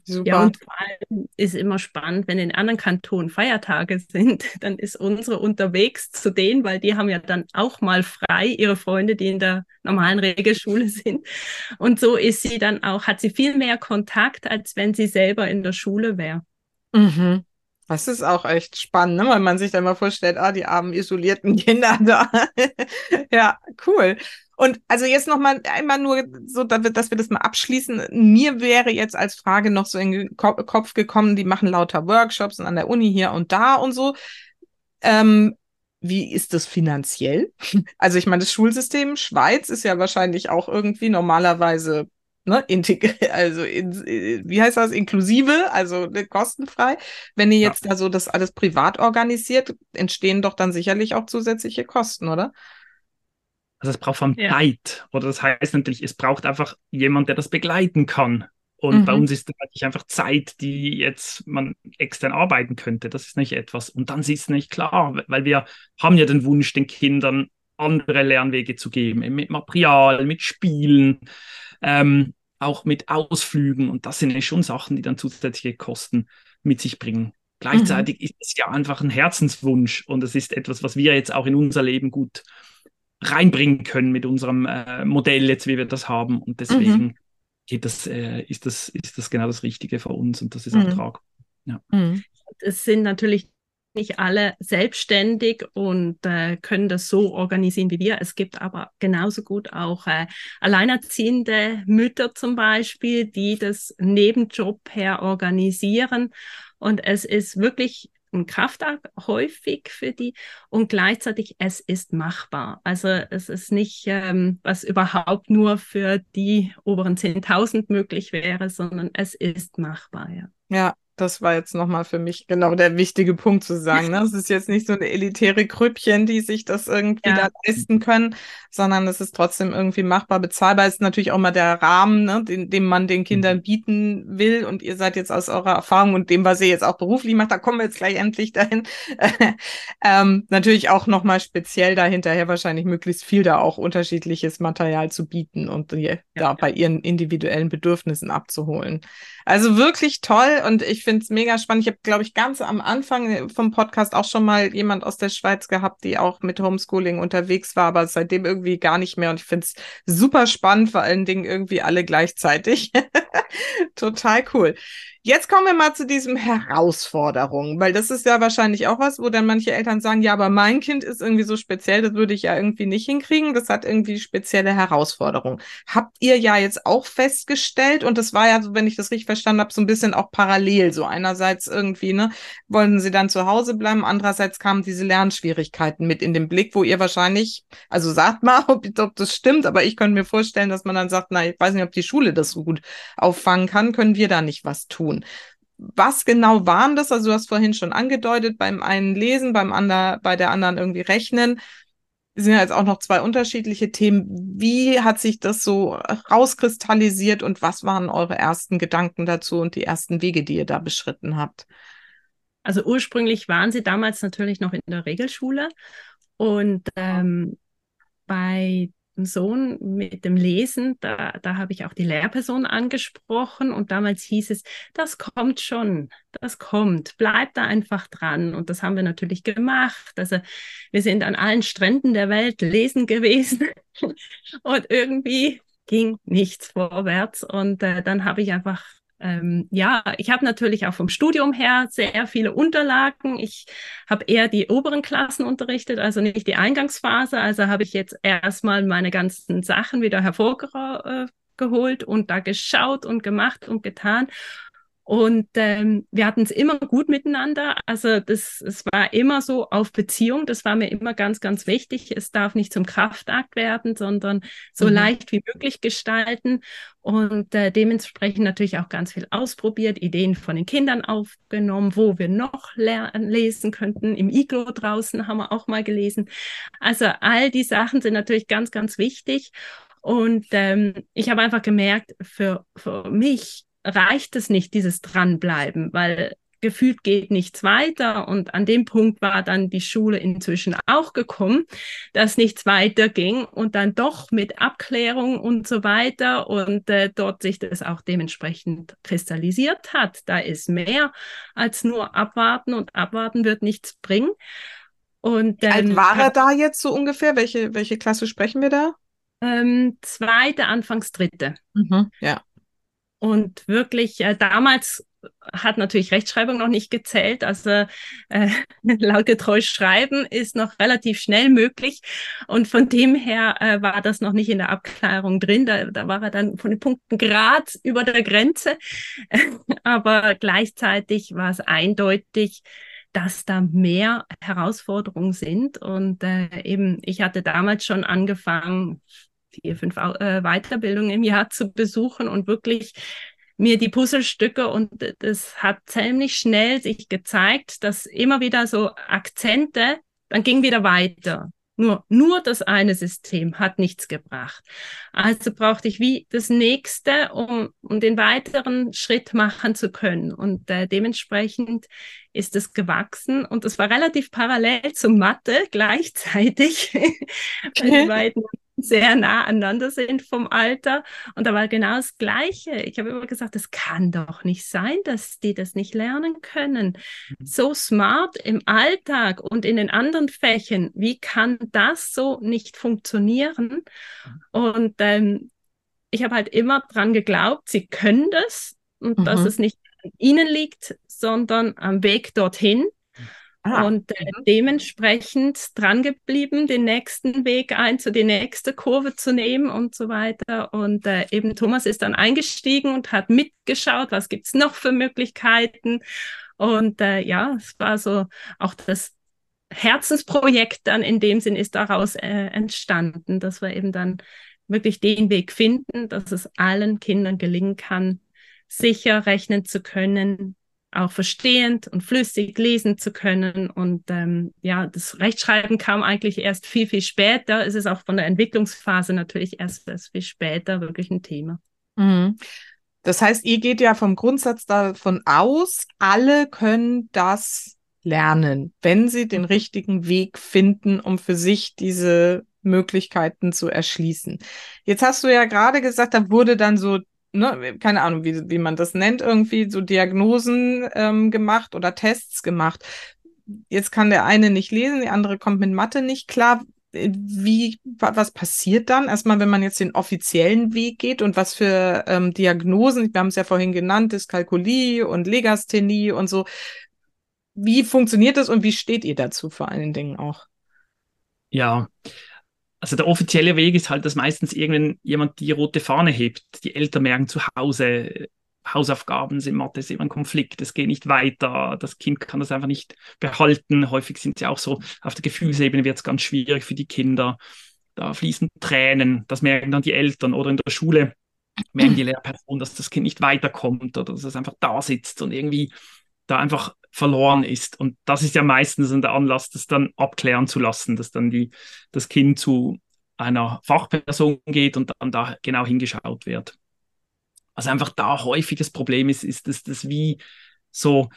Super. Ja, und vor allem ist immer spannend, wenn in anderen Kantonen Feiertage sind, dann ist unsere unterwegs zu denen, weil die haben ja dann auch mal frei, ihre Freunde, die in der normalen Regelschule sind. Und so ist sie dann auch, hat sie viel mehr Kontakt, als wenn sie selber in der Schule wäre. Mhm. Das ist auch echt spannend, ne? weil man sich dann mal vorstellt, ah, die armen isolierten Kinder da. ja, cool. Und also jetzt noch mal einmal nur so, dass wir das mal abschließen. Mir wäre jetzt als Frage noch so in den Kopf gekommen, die machen lauter Workshops an der Uni hier und da und so. Ähm, wie ist das finanziell? Also ich meine, das Schulsystem Schweiz ist ja wahrscheinlich auch irgendwie normalerweise ne, also in, wie heißt das, inklusive, also ne, kostenfrei. Wenn ihr jetzt ja. da so das alles privat organisiert, entstehen doch dann sicherlich auch zusätzliche Kosten, oder? Also es braucht von ja. Zeit. Oder das heißt natürlich, es braucht einfach jemand, der das begleiten kann. Und mhm. bei uns ist natürlich einfach Zeit, die jetzt man extern arbeiten könnte. Das ist nicht etwas. Und dann ist es nicht klar, weil wir haben ja den Wunsch, den Kindern andere Lernwege zu geben, mit Material, mit Spielen, ähm, auch mit Ausflügen. Und das sind ja schon Sachen, die dann zusätzliche Kosten mit sich bringen. Gleichzeitig mhm. ist es ja einfach ein Herzenswunsch und es ist etwas, was wir jetzt auch in unser Leben gut reinbringen können mit unserem äh, Modell jetzt, wie wir das haben. Und deswegen mhm. geht das, äh, ist, das, ist das genau das Richtige für uns und das ist auch mhm. tragbar. Ja. Mhm. Es sind natürlich nicht alle selbstständig und äh, können das so organisieren wie wir. Es gibt aber genauso gut auch äh, alleinerziehende Mütter zum Beispiel, die das Nebenjob her organisieren. Und es ist wirklich ein Kraftakt häufig für die und gleichzeitig es ist machbar. Also es ist nicht, ähm, was überhaupt nur für die oberen 10.000 möglich wäre, sondern es ist machbar, ja. Ja, das war jetzt nochmal für mich genau der wichtige Punkt zu sagen. Ne? Es ist jetzt nicht so eine elitäre Grüppchen, die sich das irgendwie ja. da leisten können, sondern es ist trotzdem irgendwie machbar, bezahlbar. Es ist natürlich auch mal der Rahmen, ne, den, den man den Kindern mhm. bieten will. Und ihr seid jetzt aus eurer Erfahrung und dem, was ihr jetzt auch beruflich macht, da kommen wir jetzt gleich endlich dahin. ähm, natürlich auch nochmal speziell dahinterher wahrscheinlich möglichst viel da auch unterschiedliches Material zu bieten und die, ja, da ja. bei ihren individuellen Bedürfnissen abzuholen. Also wirklich toll und ich finde es mega spannend. Ich habe, glaube ich, ganz am Anfang vom Podcast auch schon mal jemand aus der Schweiz gehabt, die auch mit Homeschooling unterwegs war, aber seitdem irgendwie gar nicht mehr. Und ich finde es super spannend, vor allen Dingen irgendwie alle gleichzeitig. Total cool. Jetzt kommen wir mal zu diesem Herausforderungen, weil das ist ja wahrscheinlich auch was, wo dann manche Eltern sagen, ja, aber mein Kind ist irgendwie so speziell, das würde ich ja irgendwie nicht hinkriegen, das hat irgendwie spezielle Herausforderungen. Habt ihr ja jetzt auch festgestellt und das war ja, wenn ich das richtig verstanden habe, so ein bisschen auch parallel, so einerseits irgendwie, ne, wollten sie dann zu Hause bleiben, andererseits kamen diese Lernschwierigkeiten mit in den Blick, wo ihr wahrscheinlich, also sagt mal, ob, ob das stimmt, aber ich könnte mir vorstellen, dass man dann sagt, na, ich weiß nicht, ob die Schule das so gut auffangen kann, können wir da nicht was tun tun. Was genau waren das? Also du hast vorhin schon angedeutet, beim einen lesen, beim anderen, bei der anderen irgendwie rechnen. Das sind ja jetzt auch noch zwei unterschiedliche Themen. Wie hat sich das so rauskristallisiert und was waren eure ersten Gedanken dazu und die ersten Wege, die ihr da beschritten habt? Also ursprünglich waren sie damals natürlich noch in der Regelschule und ähm, bei Sohn mit dem Lesen, da, da habe ich auch die Lehrperson angesprochen und damals hieß es, das kommt schon, das kommt, bleib da einfach dran. Und das haben wir natürlich gemacht. Also wir sind an allen Stränden der Welt lesen gewesen und irgendwie ging nichts vorwärts. Und äh, dann habe ich einfach ähm, ja, ich habe natürlich auch vom Studium her sehr viele Unterlagen. Ich habe eher die oberen Klassen unterrichtet, also nicht die Eingangsphase. Also habe ich jetzt erstmal meine ganzen Sachen wieder hervorgeholt und da geschaut und gemacht und getan. Und ähm, wir hatten es immer gut miteinander. Also das, es war immer so auf Beziehung. Das war mir immer ganz, ganz wichtig. Es darf nicht zum Kraftakt werden, sondern so mhm. leicht wie möglich gestalten. Und äh, dementsprechend natürlich auch ganz viel ausprobiert, Ideen von den Kindern aufgenommen, wo wir noch lesen könnten. Im Iglo draußen haben wir auch mal gelesen. Also all die Sachen sind natürlich ganz, ganz wichtig. Und ähm, ich habe einfach gemerkt, für, für mich reicht es nicht, dieses Dranbleiben, weil gefühlt geht nichts weiter. Und an dem Punkt war dann die Schule inzwischen auch gekommen, dass nichts weiter ging und dann doch mit Abklärung und so weiter und äh, dort sich das auch dementsprechend kristallisiert hat. Da ist mehr als nur abwarten und abwarten wird nichts bringen. Und, ähm, Wie alt war er da jetzt so ungefähr? Welche, welche Klasse sprechen wir da? Ähm, zweite, anfangs dritte. Mhm, ja. Und wirklich, äh, damals hat natürlich Rechtschreibung noch nicht gezählt. Also äh, lautgetreu schreiben ist noch relativ schnell möglich. Und von dem her äh, war das noch nicht in der Abklärung drin. Da, da war er dann von den Punkten grad über der Grenze. Aber gleichzeitig war es eindeutig, dass da mehr Herausforderungen sind. Und äh, eben, ich hatte damals schon angefangen, vier, fünf äh, Weiterbildungen im Jahr zu besuchen und wirklich mir die Puzzlestücke und das hat ziemlich schnell sich gezeigt, dass immer wieder so Akzente, dann ging wieder weiter. Nur, nur das eine System hat nichts gebracht. Also brauchte ich wie das nächste, um, um den weiteren Schritt machen zu können. Und äh, dementsprechend ist es gewachsen und es war relativ parallel zum Mathe gleichzeitig, weil die beiden sehr nah aneinander sind vom Alter. Und da war genau das Gleiche. Ich habe immer gesagt, es kann doch nicht sein, dass die das nicht lernen können. Mhm. So smart im Alltag und in den anderen Fächern, wie kann das so nicht funktionieren? Und ähm, ich habe halt immer dran geglaubt, sie können das und mhm. dass es nicht an ihnen liegt, sondern am Weg dorthin. Ah. Und äh, mhm. dementsprechend dran geblieben, den nächsten Weg ein, zu die nächste Kurve zu nehmen und so weiter. Und äh, eben Thomas ist dann eingestiegen und hat mitgeschaut, was gibt's noch für Möglichkeiten. Und äh, ja, es war so auch das Herzensprojekt dann in dem Sinn ist daraus äh, entstanden, dass wir eben dann wirklich den Weg finden, dass es allen Kindern gelingen kann, sicher rechnen zu können, auch verstehend und flüssig lesen zu können. Und ähm, ja, das Rechtschreiben kam eigentlich erst viel, viel später. Es ist auch von der Entwicklungsphase natürlich erst, erst viel später wirklich ein Thema. Mhm. Das heißt, ihr geht ja vom Grundsatz davon aus, alle können das lernen, wenn sie den richtigen Weg finden, um für sich diese Möglichkeiten zu erschließen. Jetzt hast du ja gerade gesagt, da wurde dann so ne, keine Ahnung, wie, wie man das nennt, irgendwie so Diagnosen ähm, gemacht oder Tests gemacht. Jetzt kann der eine nicht lesen, die andere kommt mit Mathe nicht klar. Wie, was passiert dann? Erstmal, wenn man jetzt den offiziellen Weg geht und was für ähm, Diagnosen, wir haben es ja vorhin genannt, Dyskalkulie und Legasthenie und so. Wie funktioniert das und wie steht ihr dazu vor allen Dingen auch? Ja, also der offizielle Weg ist halt, dass meistens irgendwann jemand die rote Fahne hebt. Die Eltern merken zu Hause, Hausaufgaben sind Mathe, ist immer ein Konflikt, es geht nicht weiter, das Kind kann das einfach nicht behalten. Häufig sind sie auch so, auf der Gefühlsebene wird es ganz schwierig für die Kinder. Da fließen Tränen, das merken dann die Eltern oder in der Schule merken die Lehrpersonen, dass das Kind nicht weiterkommt oder dass es einfach da sitzt und irgendwie da einfach verloren ist. Und das ist ja meistens der Anlass, das dann abklären zu lassen, dass dann die, das Kind zu einer Fachperson geht und dann da genau hingeschaut wird. Was einfach da häufiges Problem ist, ist, dass das wie so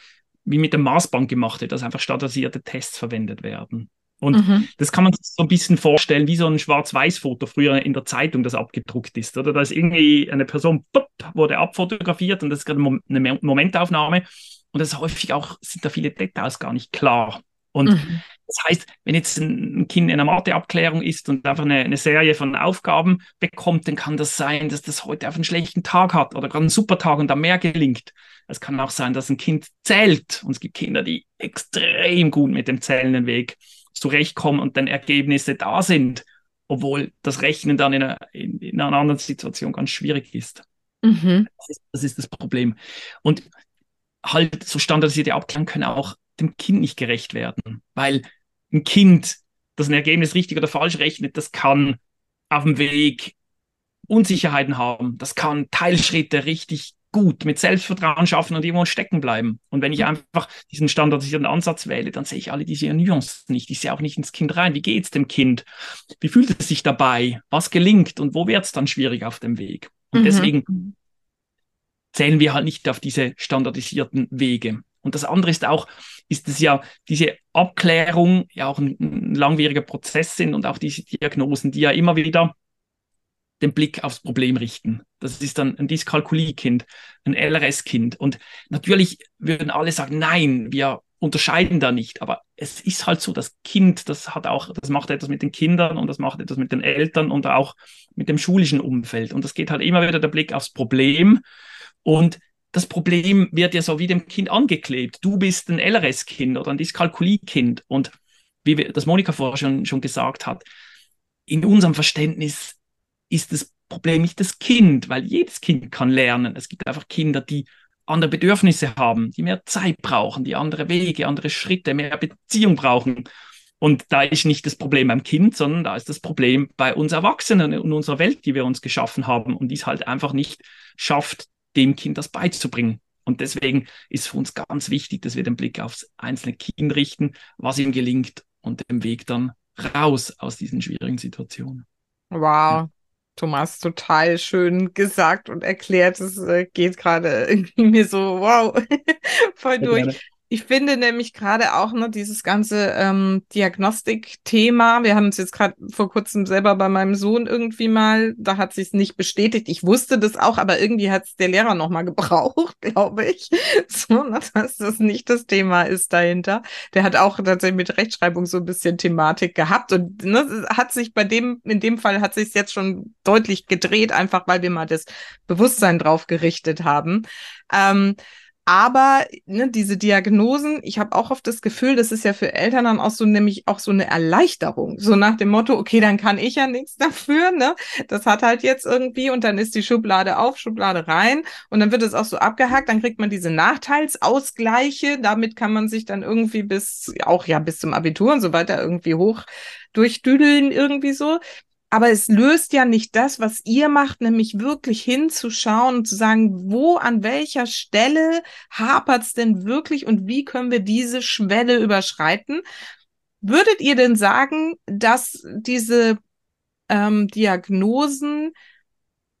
wie mit dem Maßband gemacht wird, dass einfach standardisierte Tests verwendet werden. Und mhm. das kann man sich so ein bisschen vorstellen, wie so ein Schwarz-Weiß-Foto früher in der Zeitung, das abgedruckt ist. Oder da ist irgendwie eine Person, pop, wurde abfotografiert und das ist gerade eine Momentaufnahme. Und das häufig auch, sind da viele Details gar nicht klar. Und mhm. das heißt, wenn jetzt ein Kind in einer Matheabklärung ist und einfach eine, eine, Serie von Aufgaben bekommt, dann kann das sein, dass das heute auf einen schlechten Tag hat oder gerade einen super Tag und da mehr gelingt. Es kann auch sein, dass ein Kind zählt. Und es gibt Kinder, die extrem gut mit dem zählenden Weg zurechtkommen und dann Ergebnisse da sind, obwohl das Rechnen dann in einer, in, in einer anderen Situation ganz schwierig ist. Mhm. Das, ist, das ist das Problem. Und halt so standardisierte Abklärungen können auch dem Kind nicht gerecht werden, weil ein Kind, das ein Ergebnis richtig oder falsch rechnet, das kann auf dem Weg Unsicherheiten haben, das kann Teilschritte richtig gut mit Selbstvertrauen schaffen und irgendwo stecken bleiben. Und wenn ich einfach diesen standardisierten Ansatz wähle, dann sehe ich alle diese Nuancen nicht. Ich sehe auch nicht ins Kind rein. Wie geht es dem Kind? Wie fühlt es sich dabei? Was gelingt und wo wird es dann schwierig auf dem Weg? Und mhm. deswegen zählen wir halt nicht auf diese standardisierten Wege. Und das andere ist auch, ist es ja diese Abklärung ja auch ein, ein langwieriger Prozess sind und auch diese Diagnosen, die ja immer wieder den Blick aufs Problem richten. Das ist dann ein Dyskalkulie-Kind, ein LRS-Kind. Und natürlich würden alle sagen, nein, wir unterscheiden da nicht. Aber es ist halt so, das Kind, das hat auch, das macht etwas mit den Kindern und das macht etwas mit den Eltern und auch mit dem schulischen Umfeld. Und das geht halt immer wieder der Blick aufs Problem. Und das Problem wird ja so wie dem Kind angeklebt. Du bist ein LRS-Kind oder ein Dyskalkulie-Kind. Und wie das Monika vorher schon, schon gesagt hat, in unserem Verständnis ist das Problem nicht das Kind, weil jedes Kind kann lernen. Es gibt einfach Kinder, die andere Bedürfnisse haben, die mehr Zeit brauchen, die andere Wege, andere Schritte, mehr Beziehung brauchen. Und da ist nicht das Problem beim Kind, sondern da ist das Problem bei uns Erwachsenen in unserer Welt, die wir uns geschaffen haben und die es halt einfach nicht schafft, dem Kind das beizubringen. Und deswegen ist für uns ganz wichtig, dass wir den Blick aufs einzelne Kind richten, was ihm gelingt und den Weg dann raus aus diesen schwierigen Situationen. Wow, Thomas total schön gesagt und erklärt. Es äh, geht gerade irgendwie mir so, wow, voll durch. Ich finde nämlich gerade auch noch dieses ganze ähm, Diagnostik-Thema. Wir haben es jetzt gerade vor kurzem selber bei meinem Sohn irgendwie mal, da hat sich nicht bestätigt. Ich wusste das auch, aber irgendwie hat es der Lehrer noch mal gebraucht, glaube ich. So, dass das nicht das Thema ist dahinter. Der hat auch tatsächlich mit Rechtschreibung so ein bisschen Thematik gehabt und ne, hat sich bei dem, in dem Fall hat sich jetzt schon deutlich gedreht, einfach weil wir mal das Bewusstsein drauf gerichtet haben. Ähm, aber ne, diese Diagnosen, ich habe auch oft das Gefühl, das ist ja für Eltern dann auch so nämlich auch so eine Erleichterung. So nach dem Motto, okay, dann kann ich ja nichts dafür, ne? Das hat halt jetzt irgendwie und dann ist die Schublade auf, Schublade rein und dann wird es auch so abgehakt, dann kriegt man diese Nachteilsausgleiche, damit kann man sich dann irgendwie bis, auch ja bis zum Abitur und so weiter irgendwie hoch durchdüdeln irgendwie so. Aber es löst ja nicht das, was ihr macht, nämlich wirklich hinzuschauen und zu sagen, wo, an welcher Stelle hapert es denn wirklich und wie können wir diese Schwelle überschreiten? Würdet ihr denn sagen, dass diese ähm, Diagnosen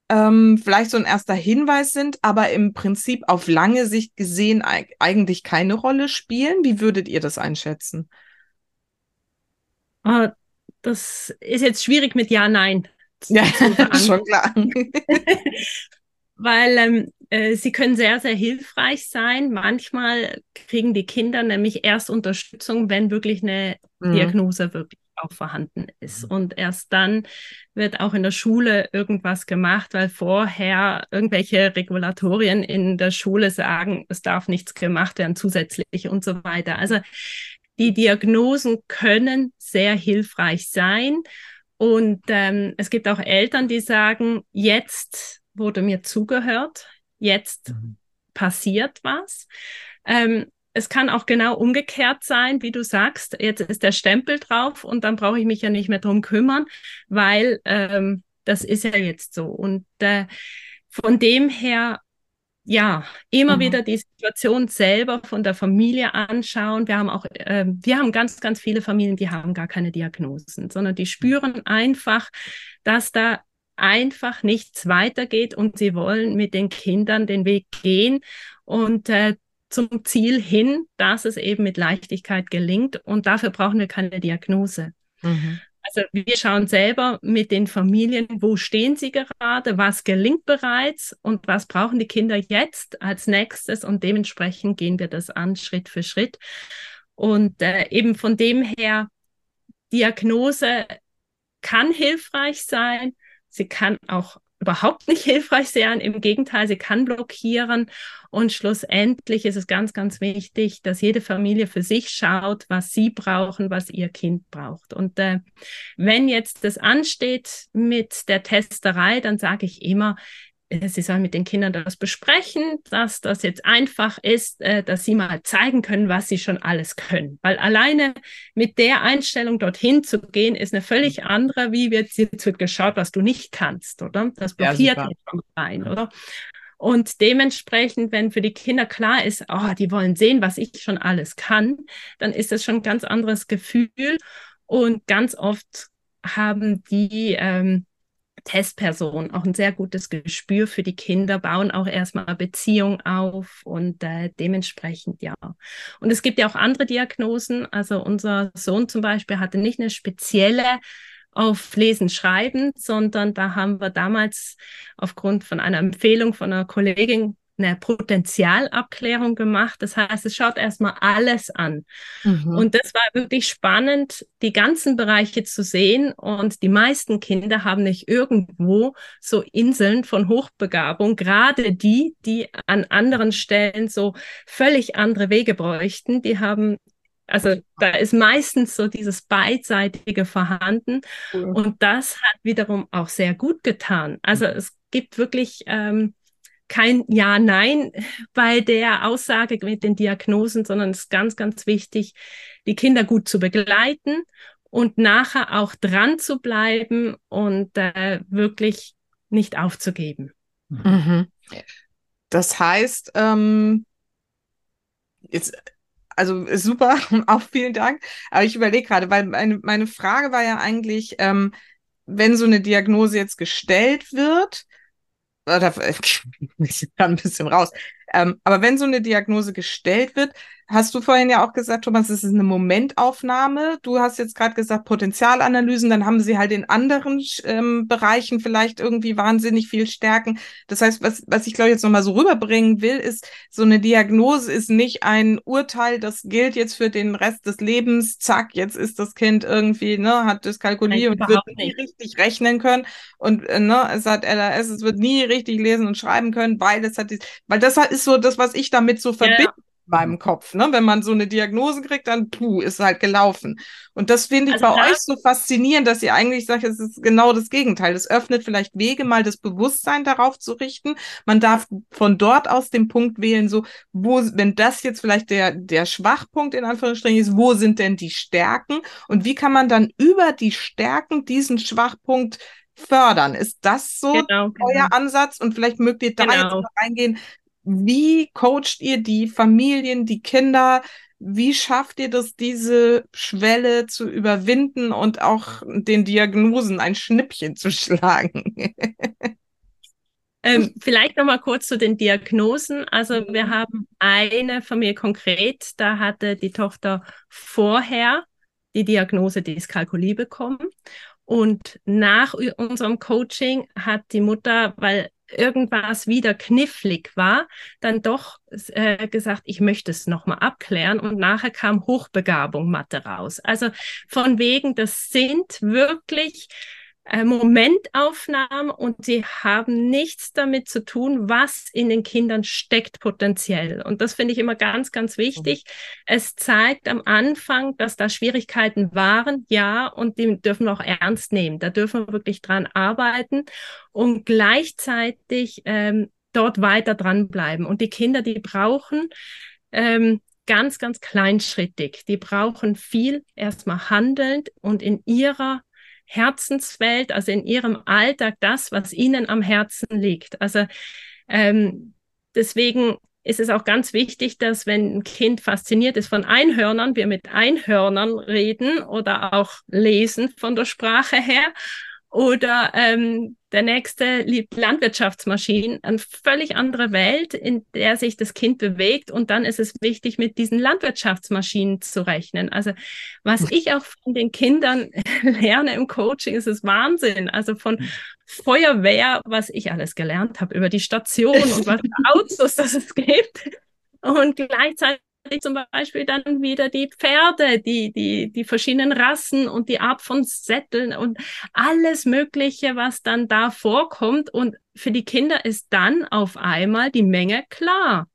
ähm, vielleicht so ein erster Hinweis sind, aber im Prinzip auf lange Sicht gesehen eigentlich keine Rolle spielen? Wie würdet ihr das einschätzen? Das ist jetzt schwierig mit Ja, Nein. Ja, schon klar. Weil ähm, äh, sie können sehr, sehr hilfreich sein. Manchmal kriegen die Kinder nämlich erst Unterstützung, wenn wirklich eine mhm. Diagnose wirklich auch vorhanden ist. Mhm. Und erst dann wird auch in der Schule irgendwas gemacht, weil vorher irgendwelche Regulatorien in der Schule sagen, es darf nichts gemacht werden zusätzlich und so weiter. Also die Diagnosen können sehr hilfreich sein. Und ähm, es gibt auch Eltern, die sagen, jetzt wurde mir zugehört, jetzt mhm. passiert was. Ähm, es kann auch genau umgekehrt sein, wie du sagst, jetzt ist der Stempel drauf und dann brauche ich mich ja nicht mehr drum kümmern, weil ähm, das ist ja jetzt so. Und äh, von dem her ja, immer mhm. wieder die Situation selber von der Familie anschauen. Wir haben auch, äh, wir haben ganz, ganz viele Familien, die haben gar keine Diagnosen, sondern die spüren einfach, dass da einfach nichts weitergeht und sie wollen mit den Kindern den Weg gehen und äh, zum Ziel hin, dass es eben mit Leichtigkeit gelingt. Und dafür brauchen wir keine Diagnose. Mhm. Also wir schauen selber mit den Familien, wo stehen sie gerade, was gelingt bereits und was brauchen die Kinder jetzt als nächstes und dementsprechend gehen wir das an Schritt für Schritt. Und äh, eben von dem her, Diagnose kann hilfreich sein, sie kann auch überhaupt nicht hilfreich sein. Im Gegenteil, sie kann blockieren. Und schlussendlich ist es ganz, ganz wichtig, dass jede Familie für sich schaut, was sie brauchen, was ihr Kind braucht. Und äh, wenn jetzt das ansteht mit der Testerei, dann sage ich immer, Sie sollen mit den Kindern das besprechen, dass das jetzt einfach ist, äh, dass sie mal zeigen können, was sie schon alles können. Weil alleine mit der Einstellung dorthin zu gehen, ist eine völlig andere, wie jetzt, jetzt wird geschaut, was du nicht kannst, oder? Das blockiert ja, schon rein, oder? Und dementsprechend, wenn für die Kinder klar ist, oh, die wollen sehen, was ich schon alles kann, dann ist das schon ein ganz anderes Gefühl. Und ganz oft haben die ähm, Testpersonen, auch ein sehr gutes Gespür für die Kinder, bauen auch erstmal Beziehung auf und äh, dementsprechend ja. Und es gibt ja auch andere Diagnosen. Also unser Sohn zum Beispiel hatte nicht eine spezielle auf Lesen, Schreiben, sondern da haben wir damals aufgrund von einer Empfehlung von einer Kollegin eine Potenzialabklärung gemacht. Das heißt, es schaut erstmal alles an. Mhm. Und das war wirklich spannend, die ganzen Bereiche zu sehen. Und die meisten Kinder haben nicht irgendwo so Inseln von Hochbegabung, gerade die, die an anderen Stellen so völlig andere Wege bräuchten. Die haben also da ist meistens so dieses beidseitige vorhanden cool. und das hat wiederum auch sehr gut getan. Also es gibt wirklich ähm, kein Ja, Nein bei der Aussage mit den Diagnosen, sondern es ist ganz, ganz wichtig, die Kinder gut zu begleiten und nachher auch dran zu bleiben und äh, wirklich nicht aufzugeben. Mhm. Das heißt, ähm, jetzt, also super, auch vielen Dank. Aber ich überlege gerade, weil meine, meine Frage war ja eigentlich, ähm, wenn so eine Diagnose jetzt gestellt wird, ich kann ein bisschen raus. Ähm, aber wenn so eine Diagnose gestellt wird, hast du vorhin ja auch gesagt, Thomas, es ist eine Momentaufnahme. Du hast jetzt gerade gesagt Potenzialanalysen, dann haben sie halt in anderen ähm, Bereichen vielleicht irgendwie wahnsinnig viel Stärken. Das heißt, was, was ich glaube jetzt nochmal so rüberbringen will, ist, so eine Diagnose ist nicht ein Urteil, das gilt jetzt für den Rest des Lebens. Zack, jetzt ist das Kind irgendwie, ne, hat Dyskalkulie und wird nie richtig rechnen können und äh, ne, es hat LRS, es wird nie richtig lesen und schreiben können, weil es hat, die, weil das ist so das, was ich damit so verbinde. Ja meinem Kopf. Ne? Wenn man so eine Diagnose kriegt, dann puh, ist halt gelaufen. Und das finde ich also bei euch so faszinierend, dass ihr eigentlich sagt, es ist genau das Gegenteil. Es öffnet vielleicht Wege, mal das Bewusstsein darauf zu richten. Man darf von dort aus den Punkt wählen, so, wo, wenn das jetzt vielleicht der, der Schwachpunkt in Anführungsstrichen ist, wo sind denn die Stärken? Und wie kann man dann über die Stärken diesen Schwachpunkt fördern. Ist das so genau, euer genau. Ansatz? Und vielleicht mögt ihr da genau. jetzt reingehen, wie coacht ihr die Familien, die Kinder? Wie schafft ihr das, diese Schwelle zu überwinden und auch den Diagnosen ein Schnippchen zu schlagen? ähm, vielleicht noch mal kurz zu den Diagnosen. Also wir mhm. haben eine Familie konkret, da hatte die Tochter vorher die Diagnose Dyskalkulie bekommen. Und nach unserem Coaching hat die Mutter, weil irgendwas wieder knifflig war, dann doch äh, gesagt, ich möchte es nochmal abklären und nachher kam Hochbegabung Mathe raus. Also von wegen, das sind wirklich Momentaufnahmen und sie haben nichts damit zu tun, was in den Kindern steckt potenziell. Und das finde ich immer ganz, ganz wichtig. Es zeigt am Anfang, dass da Schwierigkeiten waren, ja, und die dürfen wir auch ernst nehmen. Da dürfen wir wirklich dran arbeiten und gleichzeitig ähm, dort weiter dranbleiben. Und die Kinder, die brauchen ähm, ganz, ganz kleinschrittig. Die brauchen viel erstmal handelnd und in ihrer Herzenswelt, also in ihrem Alltag das, was ihnen am Herzen liegt. Also ähm, deswegen ist es auch ganz wichtig, dass wenn ein Kind fasziniert ist von Einhörnern, wir mit Einhörnern reden oder auch lesen von der Sprache her oder ähm, der nächste liebt Landwirtschaftsmaschinen, eine völlig andere Welt, in der sich das Kind bewegt. Und dann ist es wichtig, mit diesen Landwirtschaftsmaschinen zu rechnen. Also was ich auch von den Kindern lerne im Coaching, ist es Wahnsinn. Also von Feuerwehr, was ich alles gelernt habe über die Station und was für Autos das es gibt. Und gleichzeitig zum Beispiel dann wieder die Pferde, die, die, die verschiedenen Rassen und die Art von Sätteln und alles Mögliche, was dann da vorkommt. Und für die Kinder ist dann auf einmal die Menge klar.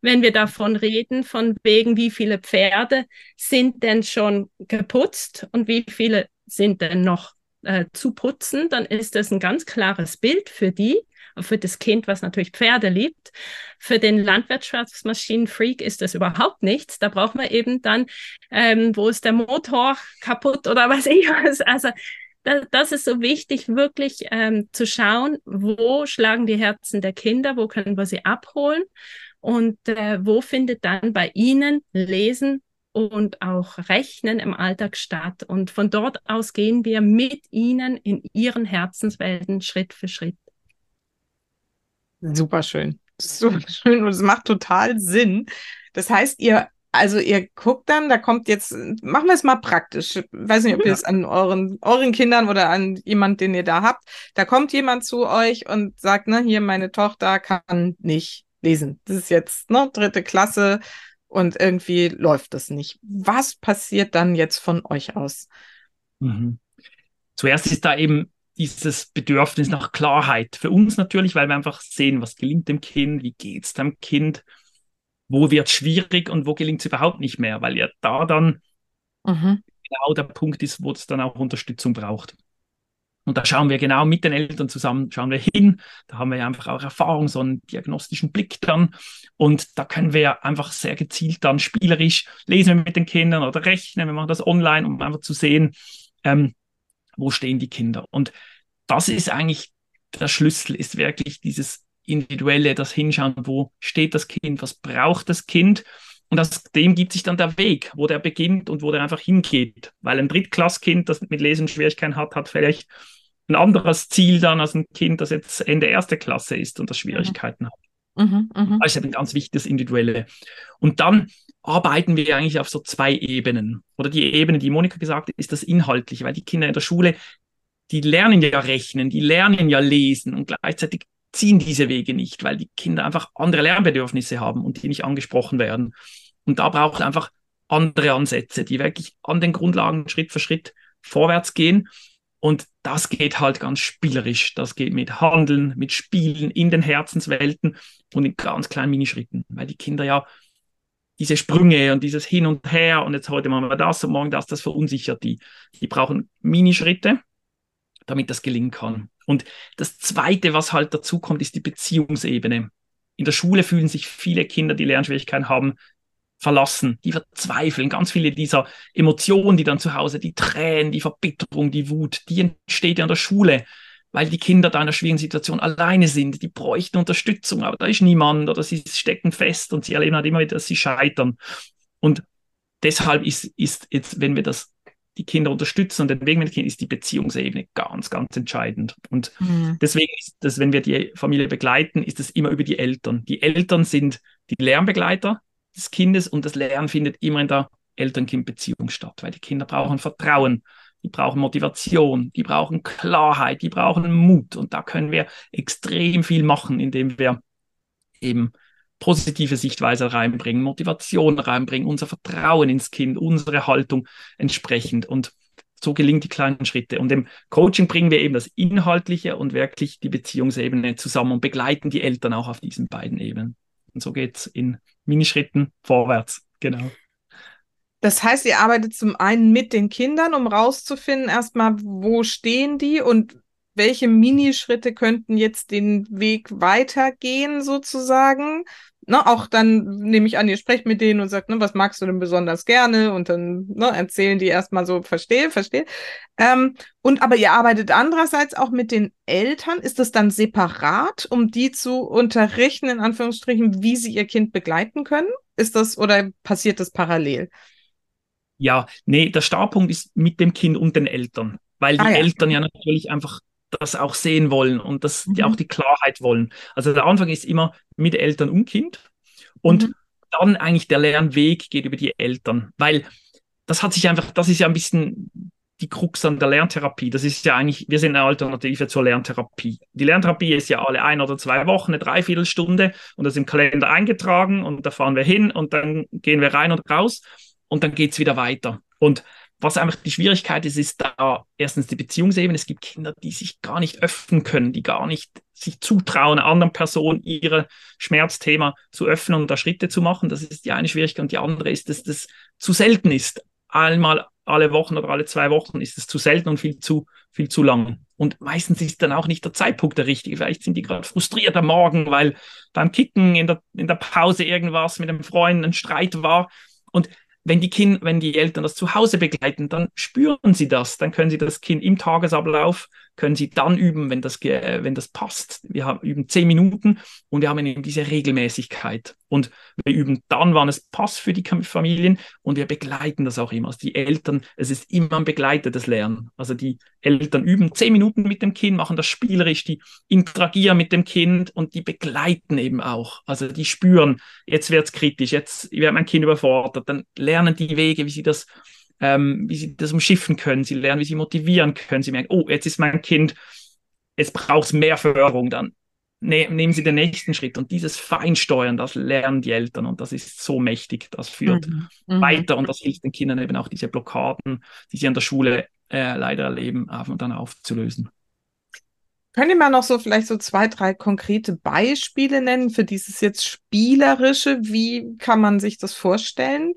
Wenn wir davon reden, von wegen, wie viele Pferde sind denn schon geputzt und wie viele sind denn noch äh, zu putzen, dann ist das ein ganz klares Bild für die für das Kind, was natürlich Pferde liebt. Für den Landwirtschaftsmaschinenfreak ist das überhaupt nichts. Da braucht man eben dann, ähm, wo ist der Motor kaputt oder was ich was. Also das, das ist so wichtig, wirklich ähm, zu schauen, wo schlagen die Herzen der Kinder, wo können wir sie abholen und äh, wo findet dann bei ihnen Lesen und auch Rechnen im Alltag statt. Und von dort aus gehen wir mit ihnen in ihren Herzenswelten Schritt für Schritt. Super schön. Super schön und es macht total Sinn. Das heißt, ihr also ihr guckt dann, da kommt jetzt, machen wir es mal praktisch. Ich weiß nicht, ob ihr es an euren, euren Kindern oder an jemand, den ihr da habt. Da kommt jemand zu euch und sagt, ne, hier meine Tochter kann nicht lesen. Das ist jetzt, ne, dritte Klasse und irgendwie läuft das nicht. Was passiert dann jetzt von euch aus? Mhm. Zuerst ist da eben dieses Bedürfnis nach Klarheit. Für uns natürlich, weil wir einfach sehen, was gelingt dem Kind, wie geht es dem Kind wo wird es schwierig und wo gelingt es überhaupt nicht mehr, weil ja da dann mhm. genau der Punkt ist, wo es dann auch Unterstützung braucht. Und da schauen wir genau mit den Eltern zusammen, schauen wir hin. Da haben wir ja einfach auch Erfahrung, so einen diagnostischen Blick dann. Und da können wir einfach sehr gezielt dann spielerisch lesen wir mit den Kindern oder rechnen. Wir machen das online, um einfach zu sehen, ähm, wo stehen die Kinder. Und das ist eigentlich der Schlüssel, ist wirklich dieses Individuelle, das Hinschauen, wo steht das Kind, was braucht das Kind. Und aus dem gibt sich dann der Weg, wo der beginnt und wo der einfach hingeht. Weil ein Drittklasskind, das mit Lesen Schwierigkeiten hat, hat vielleicht ein anderes Ziel dann als ein Kind, das jetzt Ende erste Klasse ist und das Schwierigkeiten mhm. hat. Mhm, mh. Das ein ganz wichtiges Individuelle. Und dann arbeiten wir eigentlich auf so zwei Ebenen. Oder die Ebene, die Monika gesagt hat, ist das Inhaltliche, weil die Kinder in der Schule, die lernen ja rechnen, die lernen ja lesen und gleichzeitig ziehen diese Wege nicht, weil die Kinder einfach andere Lernbedürfnisse haben und die nicht angesprochen werden. Und da braucht einfach andere Ansätze, die wirklich an den Grundlagen Schritt für Schritt vorwärts gehen. Und das geht halt ganz spielerisch. Das geht mit Handeln, mit Spielen in den Herzenswelten und in ganz kleinen Minischritten, weil die Kinder ja diese Sprünge und dieses Hin und Her und jetzt heute machen wir das und morgen das, das verunsichert die. Die brauchen Minischritte, damit das gelingen kann. Und das Zweite, was halt dazu kommt, ist die Beziehungsebene. In der Schule fühlen sich viele Kinder, die Lernschwierigkeiten haben, verlassen, die verzweifeln. Ganz viele dieser Emotionen, die dann zu Hause, die Tränen, die Verbitterung, die Wut, die entsteht ja in der Schule, weil die Kinder da in einer schwierigen Situation alleine sind. Die bräuchten Unterstützung, aber da ist niemand oder sie stecken fest und sie erleben halt immer wieder, dass sie scheitern. Und deshalb ist, ist jetzt, wenn wir das die Kinder unterstützen und den Weg mit den Kindern ist die Beziehungsebene ganz, ganz entscheidend. Und mhm. deswegen ist das, wenn wir die Familie begleiten, ist es immer über die Eltern. Die Eltern sind die Lernbegleiter des Kindes und das Lernen findet immer in der Eltern-Kind-Beziehung statt, weil die Kinder brauchen Vertrauen, die brauchen Motivation, die brauchen Klarheit, die brauchen Mut. Und da können wir extrem viel machen, indem wir eben positive Sichtweise reinbringen, Motivation reinbringen, unser Vertrauen ins Kind, unsere Haltung entsprechend. Und so gelingen die kleinen Schritte. Und im Coaching bringen wir eben das Inhaltliche und wirklich die Beziehungsebene zusammen und begleiten die Eltern auch auf diesen beiden Ebenen. Und so geht es in Minischritten vorwärts. Genau. Das heißt, ihr arbeitet zum einen mit den Kindern, um rauszufinden, erstmal, wo stehen die und welche Minischritte könnten jetzt den Weg weitergehen, sozusagen ne, auch dann nehme ich an, ihr sprecht mit denen und sagt, ne, was magst du denn besonders gerne? Und dann ne, erzählen die erstmal so, verstehe, verstehe. Ähm, und aber ihr arbeitet andererseits auch mit den Eltern. Ist das dann separat, um die zu unterrichten, in Anführungsstrichen, wie sie ihr Kind begleiten können? Ist das oder passiert das parallel? Ja, nee, der Startpunkt ist mit dem Kind und den Eltern, weil die ah, ja. Eltern ja natürlich einfach das auch sehen wollen und das mhm. die auch die Klarheit wollen. Also der Anfang ist immer mit Eltern und Kind und mhm. dann eigentlich der Lernweg geht über die Eltern, weil das hat sich einfach, das ist ja ein bisschen die Krux an der Lerntherapie. Das ist ja eigentlich, wir sind eine Alternative zur Lerntherapie. Die Lerntherapie ist ja alle ein oder zwei Wochen, eine Dreiviertelstunde und das ist im Kalender eingetragen und da fahren wir hin und dann gehen wir rein und raus und dann geht's wieder weiter. Und was einfach die Schwierigkeit ist, ist da erstens die Beziehungsebene. Es gibt Kinder, die sich gar nicht öffnen können, die gar nicht sich zutrauen, anderen Person ihr Schmerzthema zu öffnen und da Schritte zu machen. Das ist die eine Schwierigkeit. Und die andere ist, dass das zu selten ist. Einmal alle Wochen oder alle zwei Wochen ist es zu selten und viel zu, viel zu lang. Und meistens ist dann auch nicht der Zeitpunkt der richtige. Vielleicht sind die gerade frustriert am Morgen, weil beim Kicken in der, in der Pause irgendwas mit einem Freund ein Streit war. Und wenn die Kinder, wenn die Eltern das zu Hause begleiten, dann spüren sie das, dann können sie das Kind im Tagesablauf können sie dann üben, wenn das, wenn das passt. Wir haben, üben zehn Minuten und wir haben eben diese Regelmäßigkeit. Und wir üben dann, wann es passt für die Familien und wir begleiten das auch immer. Also die Eltern, es ist immer ein begleitetes Lernen. Also die Eltern üben zehn Minuten mit dem Kind, machen das spielerisch, die interagieren mit dem Kind und die begleiten eben auch. Also die spüren, jetzt wird es kritisch, jetzt wird mein Kind überfordert, dann lernen die Wege, wie sie das ähm, wie sie das umschiffen können. Sie lernen, wie sie motivieren können. Sie merken, oh, jetzt ist mein Kind, es braucht mehr Förderung, dann ne nehmen sie den nächsten Schritt. Und dieses Feinsteuern, das lernen die Eltern und das ist so mächtig. Das führt mhm. mhm. weiter und das hilft den Kindern eben auch diese Blockaden, die sie an der Schule äh, leider erleben, auf und dann aufzulösen. Können Sie mal noch so vielleicht so zwei, drei konkrete Beispiele nennen für dieses jetzt spielerische? Wie kann man sich das vorstellen?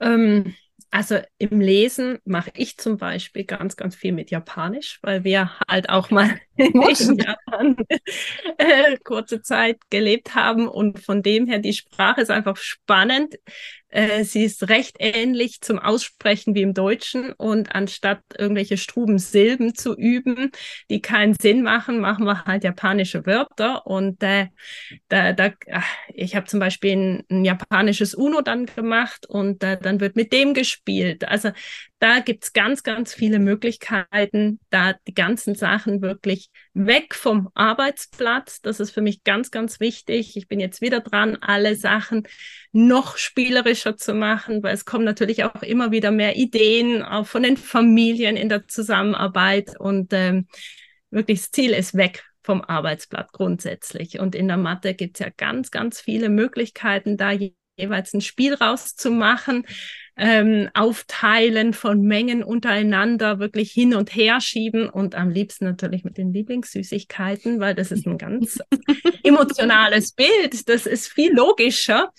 Ähm, also im Lesen mache ich zum Beispiel ganz, ganz viel mit Japanisch, weil wir halt auch mal in Japan äh, kurze Zeit gelebt haben und von dem her die Sprache ist einfach spannend. Äh, sie ist recht ähnlich zum Aussprechen wie im Deutschen und anstatt irgendwelche struben Silben zu üben, die keinen Sinn machen, machen wir halt japanische Wörter und äh, da, da, ich habe zum Beispiel ein, ein, japanisches Uno dann gemacht und äh, dann wird mit dem gespielt. Also da gibt's ganz, ganz viele Möglichkeiten, da die ganzen Sachen wirklich weg vom Arbeitsplatz. Das ist für mich ganz, ganz wichtig. Ich bin jetzt wieder dran, alle Sachen noch spielerischer zu machen, weil es kommen natürlich auch immer wieder mehr Ideen auch von den Familien in der Zusammenarbeit und ähm, wirklich das Ziel ist weg vom Arbeitsblatt grundsätzlich. Und in der Mathe gibt's ja ganz, ganz viele Möglichkeiten, da jeweils ein Spiel rauszumachen ähm, Aufteilen von Mengen untereinander wirklich hin und her schieben und am liebsten natürlich mit den Lieblingssüßigkeiten, weil das ist ein ganz emotionales Bild. Das ist viel logischer,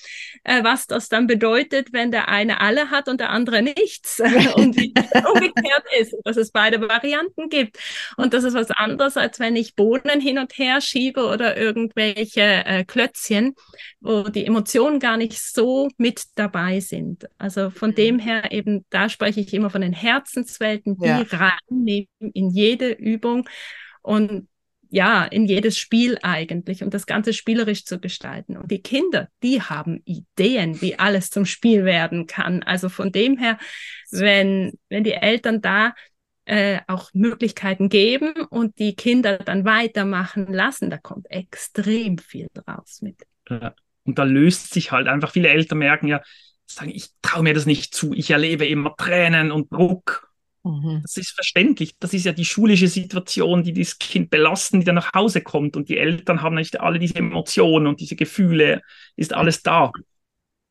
äh, was das dann bedeutet, wenn der eine alle hat und der andere nichts und wie umgekehrt ist, dass es beide Varianten gibt. Und das ist was anderes, als wenn ich Bohnen hin und her schiebe oder irgendwelche äh, Klötzchen, wo die Emotionen gar nicht so mit dabei sind. Also von von dem her eben, da spreche ich immer von den Herzenswelten, die ja. reinnehmen in jede Übung und ja, in jedes Spiel eigentlich und das Ganze spielerisch zu gestalten. Und die Kinder, die haben Ideen, wie alles zum Spiel werden kann. Also von dem her, wenn, wenn die Eltern da äh, auch Möglichkeiten geben und die Kinder dann weitermachen lassen, da kommt extrem viel draus mit. Ja. Und da löst sich halt einfach, viele Eltern merken ja, sagen, ich traue mir das nicht zu, ich erlebe immer Tränen und Druck. Mhm. Das ist verständlich. Das ist ja die schulische Situation, die das Kind belasten, die dann nach Hause kommt. Und die Eltern haben nicht alle diese Emotionen und diese Gefühle, ist alles da.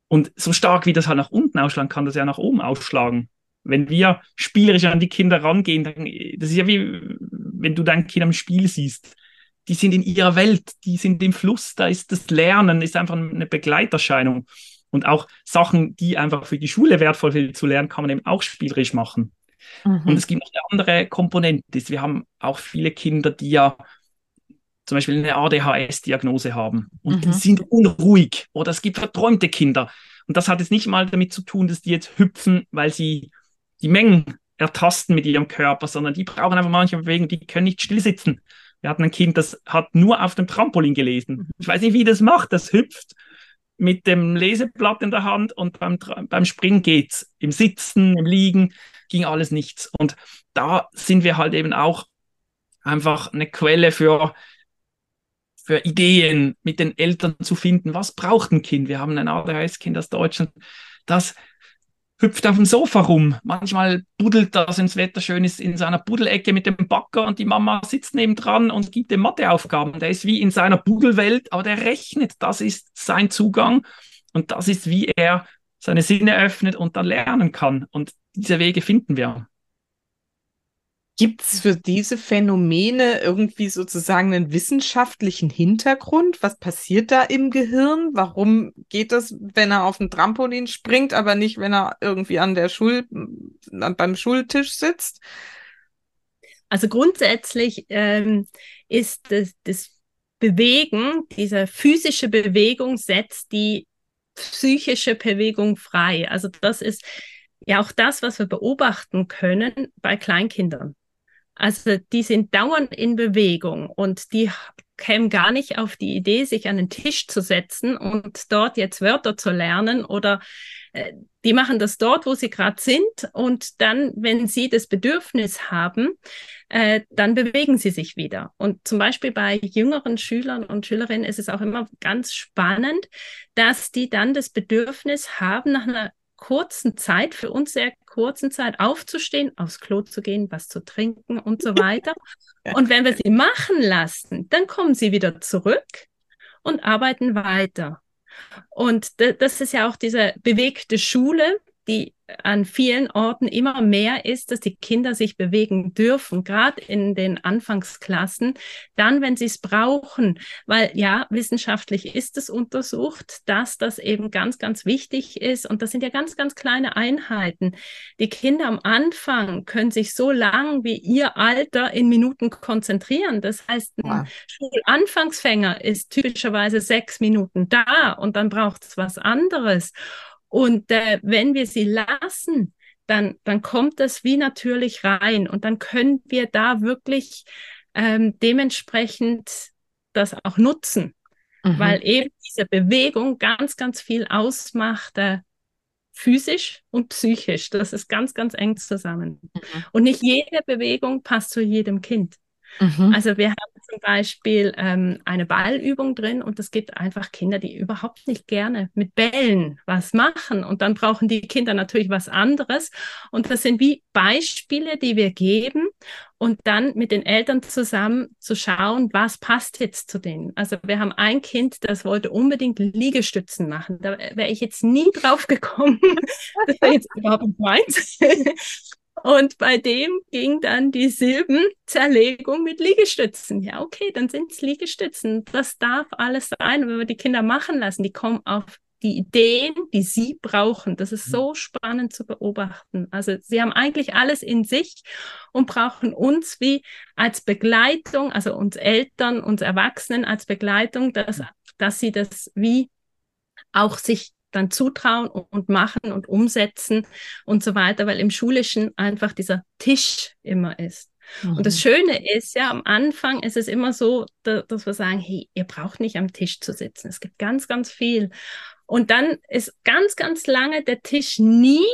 Und so stark wie das halt nach unten ausschlagen kann, das ja nach oben ausschlagen. Wenn wir spielerisch an die Kinder rangehen, dann, das ist ja wie, wenn du dein Kind am Spiel siehst. Die sind in ihrer Welt, die sind im Fluss, da ist das Lernen, ist einfach eine Begleiterscheinung. Und auch Sachen, die einfach für die Schule wertvoll sind zu lernen, kann man eben auch spielerisch machen. Mhm. Und es gibt noch eine andere Komponente. Wir haben auch viele Kinder, die ja zum Beispiel eine ADHS-Diagnose haben und mhm. sind unruhig oder es gibt verträumte Kinder. Und das hat jetzt nicht mal damit zu tun, dass die jetzt hüpfen, weil sie die Mengen ertasten mit ihrem Körper, sondern die brauchen einfach manchmal Bewegung, die können nicht still sitzen. Wir hatten ein Kind, das hat nur auf dem Trampolin gelesen. Mhm. Ich weiß nicht, wie das macht, das hüpft mit dem Leseblatt in der Hand und beim, beim Springen geht's. Im Sitzen, im Liegen ging alles nichts. Und da sind wir halt eben auch einfach eine Quelle für, für Ideen mit den Eltern zu finden. Was braucht ein Kind? Wir haben ein ADHS-Kind aus Deutschland, das hüpft auf dem Sofa rum. Manchmal buddelt das, wenn das Wetter schön ist, in seiner Buddelecke mit dem Backer und die Mama sitzt nebendran und gibt ihm Matheaufgaben. Der ist wie in seiner Buddelwelt, aber der rechnet. Das ist sein Zugang und das ist, wie er seine Sinne öffnet und dann lernen kann. Und diese Wege finden wir. Gibt es für diese Phänomene irgendwie sozusagen einen wissenschaftlichen Hintergrund? Was passiert da im Gehirn? Warum geht das, wenn er auf dem Trampolin springt, aber nicht, wenn er irgendwie an der Schul beim Schultisch sitzt? Also grundsätzlich ähm, ist das, das Bewegen, diese physische Bewegung setzt die psychische Bewegung frei. Also das ist ja auch das, was wir beobachten können bei Kleinkindern. Also die sind dauernd in Bewegung und die kämen gar nicht auf die Idee, sich an den Tisch zu setzen und dort jetzt Wörter zu lernen oder äh, die machen das dort, wo sie gerade sind und dann, wenn sie das Bedürfnis haben, äh, dann bewegen sie sich wieder. Und zum Beispiel bei jüngeren Schülern und Schülerinnen ist es auch immer ganz spannend, dass die dann das Bedürfnis haben, nach einer kurzen Zeit, für uns sehr kurzen Zeit aufzustehen, aufs Klo zu gehen, was zu trinken und so weiter. Und wenn wir sie machen lassen, dann kommen sie wieder zurück und arbeiten weiter. Und das ist ja auch diese bewegte Schule, die an vielen Orten immer mehr ist, dass die Kinder sich bewegen dürfen, gerade in den Anfangsklassen, dann, wenn sie es brauchen. Weil ja, wissenschaftlich ist es untersucht, dass das eben ganz, ganz wichtig ist. Und das sind ja ganz, ganz kleine Einheiten. Die Kinder am Anfang können sich so lang wie ihr Alter in Minuten konzentrieren. Das heißt, ein wow. Schulanfangsfänger ist typischerweise sechs Minuten da und dann braucht es was anderes. Und äh, wenn wir sie lassen, dann, dann kommt das wie natürlich rein und dann können wir da wirklich ähm, dementsprechend das auch nutzen, mhm. weil eben diese Bewegung ganz, ganz viel ausmacht, äh, physisch und psychisch. Das ist ganz, ganz eng zusammen. Mhm. Und nicht jede Bewegung passt zu jedem Kind. Mhm. Also wir haben zum Beispiel ähm, eine Ballübung drin und es gibt einfach Kinder, die überhaupt nicht gerne mit Bällen was machen und dann brauchen die Kinder natürlich was anderes und das sind wie Beispiele, die wir geben und dann mit den Eltern zusammen zu schauen, was passt jetzt zu denen. Also wir haben ein Kind, das wollte unbedingt Liegestützen machen. Da wäre ich jetzt nie drauf gekommen. das wäre jetzt überhaupt nicht meins. Und bei dem ging dann die Silbenzerlegung mit Liegestützen. Ja, okay, dann sind es Liegestützen. Das darf alles sein. Und wenn wir die Kinder machen lassen, die kommen auf die Ideen, die sie brauchen. Das ist so spannend zu beobachten. Also sie haben eigentlich alles in sich und brauchen uns wie als Begleitung, also uns Eltern, uns Erwachsenen als Begleitung, dass, dass sie das wie auch sich dann zutrauen und machen und umsetzen und so weiter, weil im Schulischen einfach dieser Tisch immer ist. Mhm. Und das mhm. Schöne ist ja, am Anfang ist es immer so, dass wir sagen, hey, ihr braucht nicht am Tisch zu sitzen. Es gibt ganz, ganz viel. Und dann ist ganz, ganz lange der Tisch nie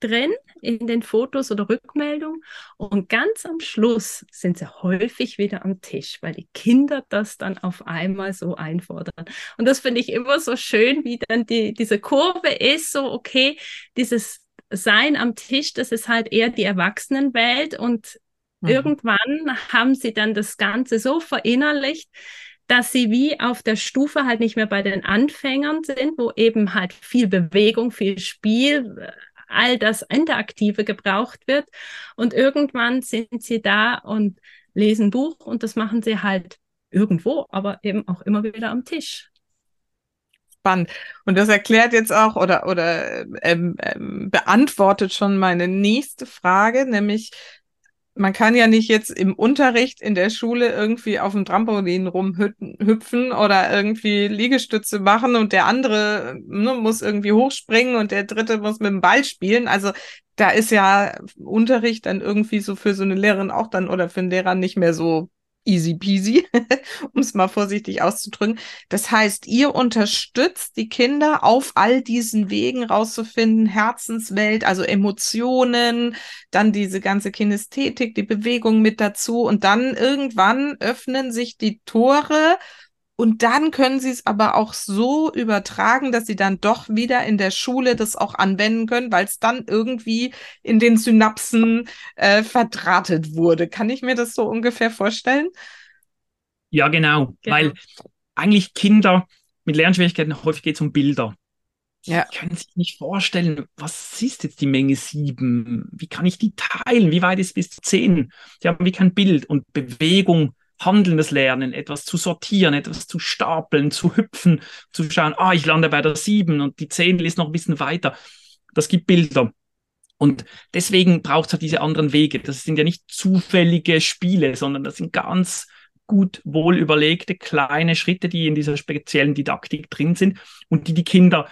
drin in den Fotos oder Rückmeldungen. Und ganz am Schluss sind sie häufig wieder am Tisch, weil die Kinder das dann auf einmal so einfordern. Und das finde ich immer so schön, wie dann die, diese Kurve ist, so, okay, dieses Sein am Tisch, das ist halt eher die Erwachsenenwelt und mhm. irgendwann haben sie dann das Ganze so verinnerlicht, dass sie wie auf der Stufe halt nicht mehr bei den Anfängern sind, wo eben halt viel Bewegung, viel Spiel, all das Interaktive gebraucht wird. Und irgendwann sind sie da und lesen Buch und das machen sie halt irgendwo, aber eben auch immer wieder am Tisch. Spannend. Und das erklärt jetzt auch oder, oder ähm, ähm, beantwortet schon meine nächste Frage, nämlich man kann ja nicht jetzt im Unterricht in der Schule irgendwie auf dem Trampolin rumhüpfen oder irgendwie Liegestütze machen und der andere ne, muss irgendwie hochspringen und der dritte muss mit dem Ball spielen. Also da ist ja Unterricht dann irgendwie so für so eine Lehrerin auch dann oder für einen Lehrer nicht mehr so easy peasy, um es mal vorsichtig auszudrücken. Das heißt, ihr unterstützt die Kinder auf all diesen Wegen rauszufinden, Herzenswelt, also Emotionen, dann diese ganze Kinästhetik, die Bewegung mit dazu und dann irgendwann öffnen sich die Tore und dann können sie es aber auch so übertragen, dass sie dann doch wieder in der Schule das auch anwenden können, weil es dann irgendwie in den Synapsen äh, verdrahtet wurde. Kann ich mir das so ungefähr vorstellen? Ja, genau. genau. Weil eigentlich Kinder mit Lernschwierigkeiten häufig geht es um Bilder. Ja. Sie können sich nicht vorstellen, was ist jetzt die Menge sieben? Wie kann ich die teilen? Wie weit ist bis zu zehn? Sie haben wie kein Bild und Bewegung handelndes Lernen, etwas zu sortieren, etwas zu stapeln, zu hüpfen, zu schauen, ah, ich lande bei der sieben und die zehn ist noch ein bisschen weiter. Das gibt Bilder. Und deswegen braucht es halt diese anderen Wege. Das sind ja nicht zufällige Spiele, sondern das sind ganz gut wohl überlegte kleine Schritte, die in dieser speziellen Didaktik drin sind und die die Kinder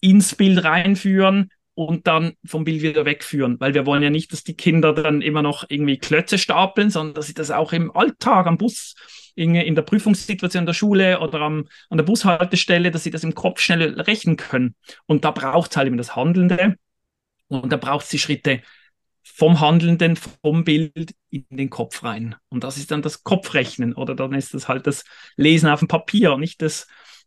ins Bild reinführen, und dann vom Bild wieder wegführen, weil wir wollen ja nicht, dass die Kinder dann immer noch irgendwie Klötze stapeln, sondern dass sie das auch im Alltag am Bus in, in der Prüfungssituation der Schule oder am, an der Bushaltestelle, dass sie das im Kopf schnell rechnen können. Und da braucht es halt eben das Handelnde und da braucht es die Schritte vom Handelnden, vom Bild in den Kopf rein. Und das ist dann das Kopfrechnen oder dann ist das halt das Lesen auf dem Papier, nicht das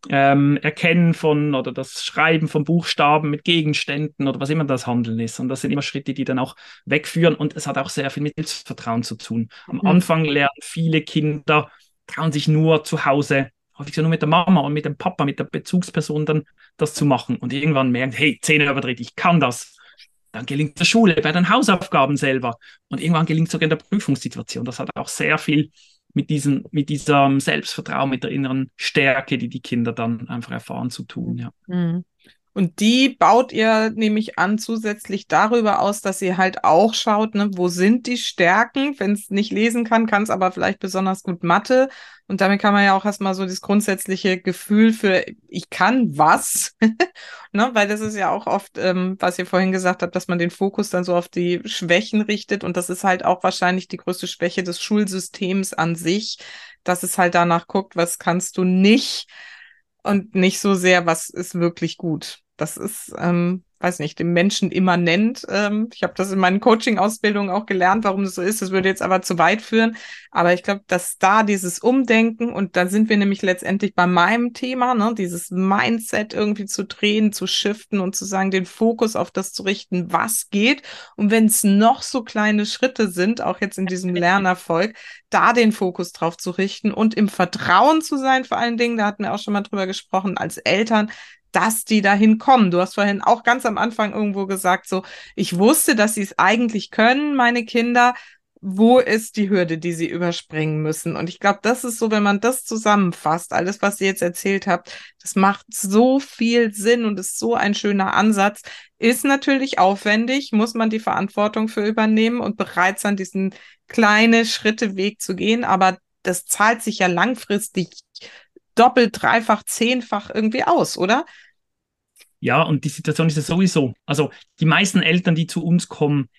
ähm, Erkennen von oder das Schreiben von Buchstaben mit Gegenständen oder was immer das Handeln ist. Und das sind immer Schritte, die dann auch wegführen und es hat auch sehr viel mit Selbstvertrauen zu tun. Am mhm. Anfang lernen viele Kinder, trauen sich nur zu Hause häufig nur mit der Mama und mit dem Papa, mit der Bezugsperson dann das zu machen und irgendwann merken, hey, Zähne überdreht, ich kann das. Dann gelingt der Schule, bei den Hausaufgaben selber und irgendwann gelingt es sogar in der Prüfungssituation. Das hat auch sehr viel mit, diesen, mit diesem Selbstvertrauen, mit der inneren Stärke, die die Kinder dann einfach erfahren, zu tun. Ja. Mhm. Und die baut ihr nämlich an zusätzlich darüber aus, dass ihr halt auch schaut, ne, wo sind die Stärken? Wenn es nicht lesen kann, kann es aber vielleicht besonders gut Mathe. Und damit kann man ja auch erstmal so das grundsätzliche Gefühl für ich kann was, ne, weil das ist ja auch oft, ähm, was ihr vorhin gesagt habt, dass man den Fokus dann so auf die Schwächen richtet. Und das ist halt auch wahrscheinlich die größte Schwäche des Schulsystems an sich, dass es halt danach guckt, was kannst du nicht und nicht so sehr, was ist wirklich gut. Das ist, ähm, weiß nicht, dem Menschen immanent. Ähm, ich habe das in meinen Coaching-Ausbildungen auch gelernt, warum das so ist. Das würde jetzt aber zu weit führen. Aber ich glaube, dass da dieses Umdenken und da sind wir nämlich letztendlich bei meinem Thema, ne, dieses Mindset irgendwie zu drehen, zu shiften und zu sagen, den Fokus auf das zu richten, was geht. Und wenn es noch so kleine Schritte sind, auch jetzt in diesem Lernerfolg, da den Fokus drauf zu richten und im Vertrauen zu sein, vor allen Dingen, da hatten wir auch schon mal drüber gesprochen, als Eltern, dass die dahin kommen. Du hast vorhin auch ganz am Anfang irgendwo gesagt, so, ich wusste, dass sie es eigentlich können, meine Kinder. Wo ist die Hürde, die sie überspringen müssen? Und ich glaube, das ist so, wenn man das zusammenfasst, alles, was ihr jetzt erzählt habt, das macht so viel Sinn und ist so ein schöner Ansatz. Ist natürlich aufwendig, muss man die Verantwortung für übernehmen und bereit sein, diesen kleine Schritte Weg zu gehen. Aber das zahlt sich ja langfristig doppelt, dreifach, zehnfach irgendwie aus, oder? Ja, und die Situation ist ja sowieso. Also die meisten Eltern, die zu uns kommen,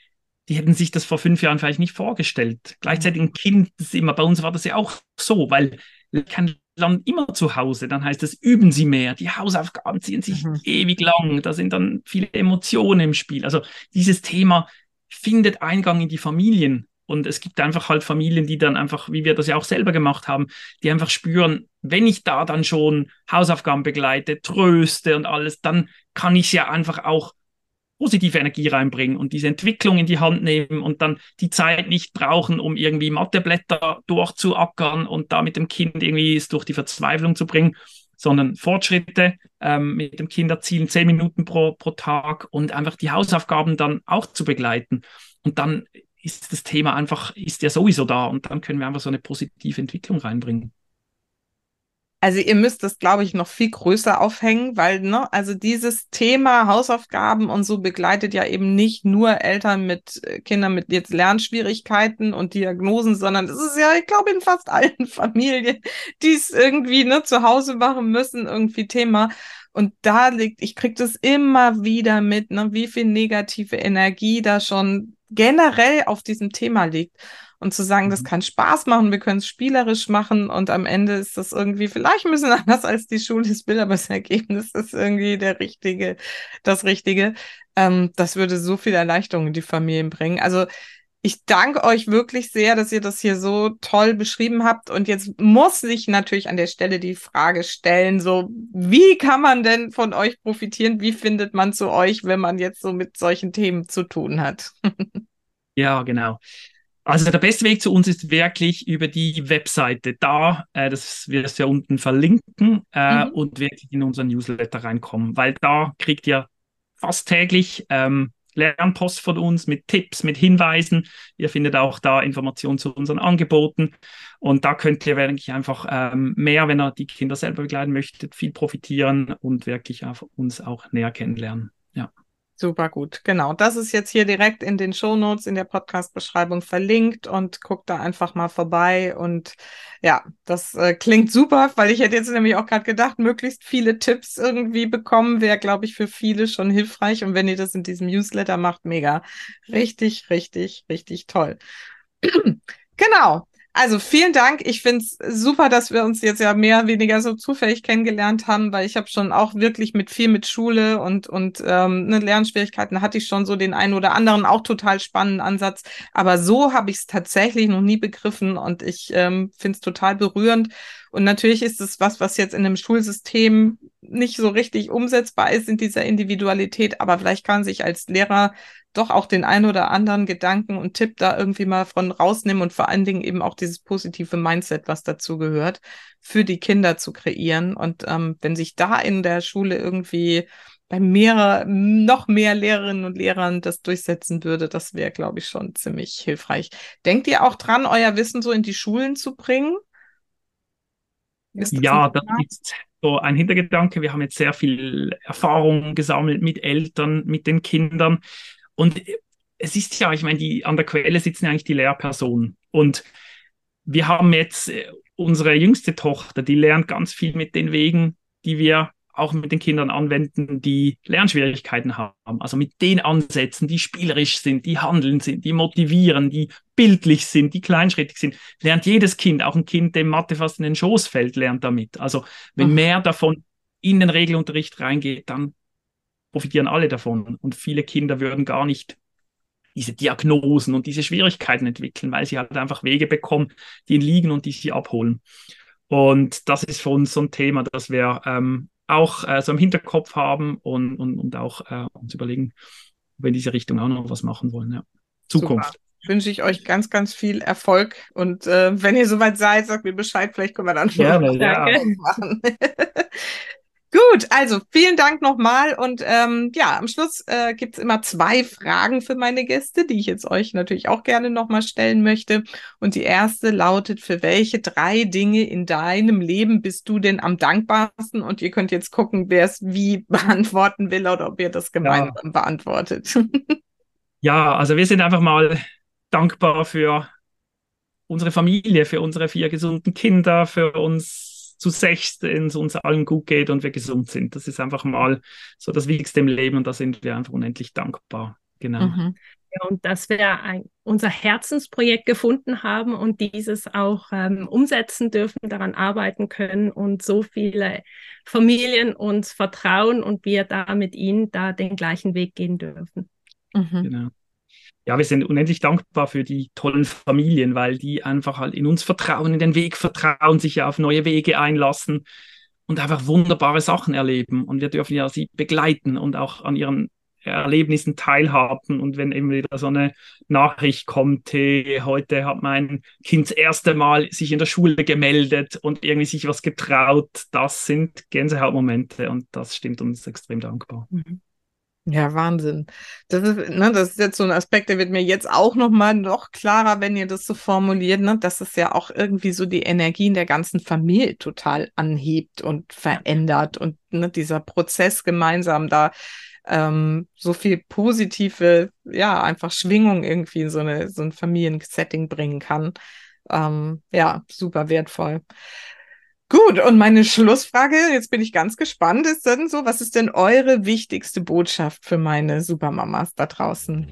die hätten sich das vor fünf Jahren vielleicht nicht vorgestellt. Gleichzeitig ein Kind, das immer, bei uns war das ja auch so, weil kein Land immer zu Hause, dann heißt es, üben Sie mehr, die Hausaufgaben ziehen sich mhm. ewig lang, da sind dann viele Emotionen im Spiel. Also dieses Thema findet Eingang in die Familien. Und es gibt einfach halt Familien, die dann einfach, wie wir das ja auch selber gemacht haben, die einfach spüren, wenn ich da dann schon Hausaufgaben begleite, tröste und alles, dann kann ich ja einfach auch positive Energie reinbringen und diese Entwicklung in die Hand nehmen und dann die Zeit nicht brauchen, um irgendwie Matheblätter durchzuackern und da mit dem Kind irgendwie es durch die Verzweiflung zu bringen, sondern Fortschritte ähm, mit dem Kind erzielen, zehn Minuten pro, pro Tag und einfach die Hausaufgaben dann auch zu begleiten. Und dann ist das Thema einfach, ist ja sowieso da und dann können wir einfach so eine positive Entwicklung reinbringen. Also ihr müsst das, glaube ich, noch viel größer aufhängen, weil, ne, also dieses Thema Hausaufgaben und so begleitet ja eben nicht nur Eltern mit äh, Kindern mit jetzt Lernschwierigkeiten und Diagnosen, sondern es ist ja, ich glaube, in fast allen Familien, die es irgendwie ne, zu Hause machen müssen, irgendwie Thema. Und da liegt, ich kriege das immer wieder mit, ne, wie viel negative Energie da schon generell auf diesem Thema liegt. Und zu sagen, das mhm. kann Spaß machen, wir können es spielerisch machen und am Ende ist das irgendwie vielleicht ein bisschen anders als die Schule es will, aber das Ergebnis ist irgendwie der richtige, das Richtige. Ähm, das würde so viel Erleichterung in die Familien bringen. Also ich danke euch wirklich sehr, dass ihr das hier so toll beschrieben habt. Und jetzt muss ich natürlich an der Stelle die Frage stellen, so, wie kann man denn von euch profitieren? Wie findet man zu euch, wenn man jetzt so mit solchen Themen zu tun hat? ja, genau. Also der beste Weg zu uns ist wirklich über die Webseite da, äh, das wirst du ja unten verlinken äh, mhm. und wirklich in unseren Newsletter reinkommen, weil da kriegt ihr fast täglich ähm, Lernpost von uns mit Tipps, mit Hinweisen. Ihr findet auch da Informationen zu unseren Angeboten. Und da könnt ihr wirklich einfach ähm, mehr, wenn ihr die Kinder selber begleiten möchtet, viel profitieren und wirklich auf uns auch näher kennenlernen. Ja. Super gut, genau. Das ist jetzt hier direkt in den Shownotes in der Podcast-Beschreibung verlinkt und guckt da einfach mal vorbei. Und ja, das äh, klingt super, weil ich hätte jetzt nämlich auch gerade gedacht, möglichst viele Tipps irgendwie bekommen, wäre, glaube ich, für viele schon hilfreich. Und wenn ihr das in diesem Newsletter macht, mega. Richtig, richtig, richtig toll. genau. Also vielen Dank. Ich finde es super, dass wir uns jetzt ja mehr oder weniger so zufällig kennengelernt haben, weil ich habe schon auch wirklich mit viel mit Schule und, und ähm, ne, Lernschwierigkeiten hatte ich schon so den einen oder anderen auch total spannenden Ansatz. Aber so habe ich es tatsächlich noch nie begriffen und ich ähm, finde es total berührend. Und natürlich ist es was, was jetzt in einem Schulsystem nicht so richtig umsetzbar ist in dieser Individualität, aber vielleicht kann sich als Lehrer doch auch den ein oder anderen Gedanken und Tipp da irgendwie mal von rausnehmen und vor allen Dingen eben auch dieses positive Mindset, was dazu gehört, für die Kinder zu kreieren. Und ähm, wenn sich da in der Schule irgendwie bei mehrer, noch mehr Lehrerinnen und Lehrern das durchsetzen würde, das wäre, glaube ich, schon ziemlich hilfreich. Denkt ihr auch dran, euer Wissen so in die Schulen zu bringen? Das ja, das ist so ein Hintergedanke. Wir haben jetzt sehr viel Erfahrung gesammelt mit Eltern, mit den Kindern. Und es ist ja, ich meine, die, an der Quelle sitzen ja eigentlich die Lehrpersonen. Und wir haben jetzt äh, unsere jüngste Tochter, die lernt ganz viel mit den Wegen, die wir auch mit den Kindern anwenden, die Lernschwierigkeiten haben. Also mit den Ansätzen, die spielerisch sind, die handeln sind, die motivieren, die bildlich sind, die kleinschrittig sind, lernt jedes Kind, auch ein Kind, dem Mathe fast in den Schoß fällt, lernt damit. Also wenn mehr davon in den Regelunterricht reingeht, dann profitieren alle davon. Und viele Kinder würden gar nicht diese Diagnosen und diese Schwierigkeiten entwickeln, weil sie halt einfach Wege bekommen, die ihnen liegen und die sie abholen. Und das ist für uns so ein Thema, das wir ähm, auch äh, so im Hinterkopf haben und, und, und auch äh, uns überlegen, ob wir in diese Richtung auch noch was machen wollen. Ja. Zukunft. Super. Wünsche ich euch ganz, ganz viel Erfolg. Und äh, wenn ihr soweit seid, sagt mir Bescheid, vielleicht können wir dann schon Gerne, ja. machen. Gut, also vielen Dank nochmal. Und ähm, ja, am Schluss äh, gibt es immer zwei Fragen für meine Gäste, die ich jetzt euch natürlich auch gerne nochmal stellen möchte. Und die erste lautet, für welche drei Dinge in deinem Leben bist du denn am dankbarsten? Und ihr könnt jetzt gucken, wer es wie beantworten will oder ob ihr das gemeinsam ja. beantwortet. ja, also wir sind einfach mal dankbar für unsere Familie, für unsere vier gesunden Kinder, für uns zu sechs es uns allen gut geht und wir gesund sind. Das ist einfach mal so das Wichtigste im Leben und da sind wir einfach unendlich dankbar. Genau. Mhm. Ja, und dass wir ein, unser Herzensprojekt gefunden haben und dieses auch ähm, umsetzen dürfen, daran arbeiten können und so viele Familien uns vertrauen und wir da mit ihnen da den gleichen Weg gehen dürfen. Mhm. Genau ja, wir sind unendlich dankbar für die tollen Familien, weil die einfach halt in uns vertrauen, in den Weg vertrauen, sich ja auf neue Wege einlassen und einfach wunderbare Sachen erleben. Und wir dürfen ja sie begleiten und auch an ihren Erlebnissen teilhaben. Und wenn eben wieder so eine Nachricht kommt, hey, heute hat mein Kind das erste Mal sich in der Schule gemeldet und irgendwie sich was getraut, das sind Gänsehautmomente und das stimmt uns extrem dankbar. Mhm. Ja, Wahnsinn. Das ist, ne, das ist jetzt so ein Aspekt, der wird mir jetzt auch nochmal noch klarer, wenn ihr das so formuliert, ne, dass es ja auch irgendwie so die Energien der ganzen Familie total anhebt und verändert und ne, dieser Prozess gemeinsam da ähm, so viel positive, ja, einfach Schwingung irgendwie in so eine, so ein Familiensetting bringen kann. Ähm, ja, super wertvoll. Gut, und meine Schlussfrage, jetzt bin ich ganz gespannt, ist dann so, was ist denn eure wichtigste Botschaft für meine Supermamas da draußen?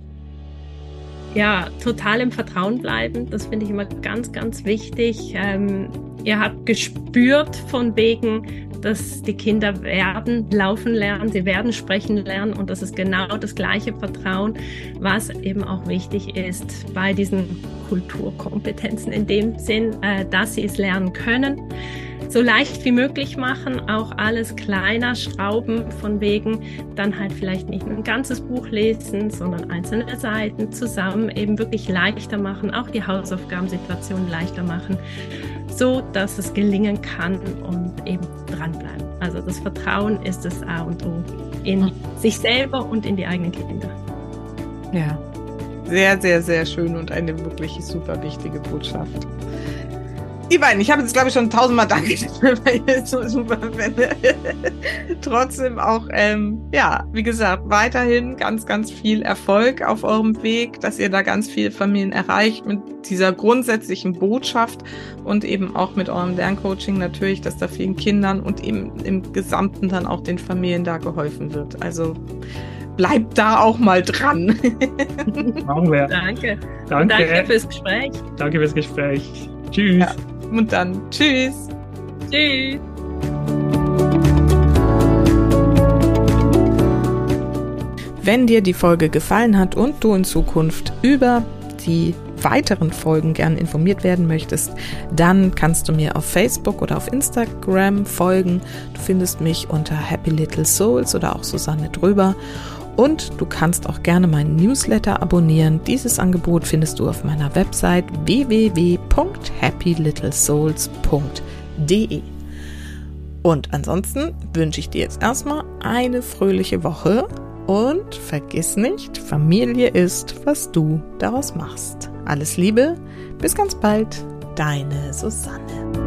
Ja, total im Vertrauen bleiben, das finde ich immer ganz, ganz wichtig. Ähm, ihr habt gespürt von wegen, dass die Kinder werden laufen lernen, sie werden sprechen lernen und das ist genau das gleiche Vertrauen, was eben auch wichtig ist bei diesen Kulturkompetenzen in dem Sinn, äh, dass sie es lernen können so leicht wie möglich machen, auch alles kleiner schrauben, von wegen dann halt vielleicht nicht ein ganzes Buch lesen, sondern einzelne Seiten zusammen eben wirklich leichter machen, auch die Hausaufgabensituation leichter machen, so dass es gelingen kann und eben dranbleiben. Also das Vertrauen ist das A und O in sich selber und in die eigenen Kinder. Ja, sehr, sehr, sehr schön und eine wirklich super wichtige Botschaft. Ihr beiden, ich habe jetzt glaube ich schon tausendmal Danke, weil so super finde. Trotzdem auch, ähm, ja, wie gesagt, weiterhin ganz, ganz viel Erfolg auf eurem Weg, dass ihr da ganz viele Familien erreicht mit dieser grundsätzlichen Botschaft und eben auch mit eurem Lerncoaching natürlich, dass da vielen Kindern und eben im Gesamten dann auch den Familien da geholfen wird. Also bleibt da auch mal dran. Machen wir. Danke. Danke. Danke fürs Gespräch. Danke fürs Gespräch. Tschüss. Ja. Und dann tschüss. Tschüss. Wenn dir die Folge gefallen hat und du in Zukunft über die weiteren Folgen gern informiert werden möchtest, dann kannst du mir auf Facebook oder auf Instagram folgen. Du findest mich unter Happy Little Souls oder auch Susanne drüber. Und du kannst auch gerne meinen Newsletter abonnieren. Dieses Angebot findest du auf meiner Website www.happylittlesouls.de. Und ansonsten wünsche ich dir jetzt erstmal eine fröhliche Woche und vergiss nicht, Familie ist, was du daraus machst. Alles Liebe, bis ganz bald, deine Susanne.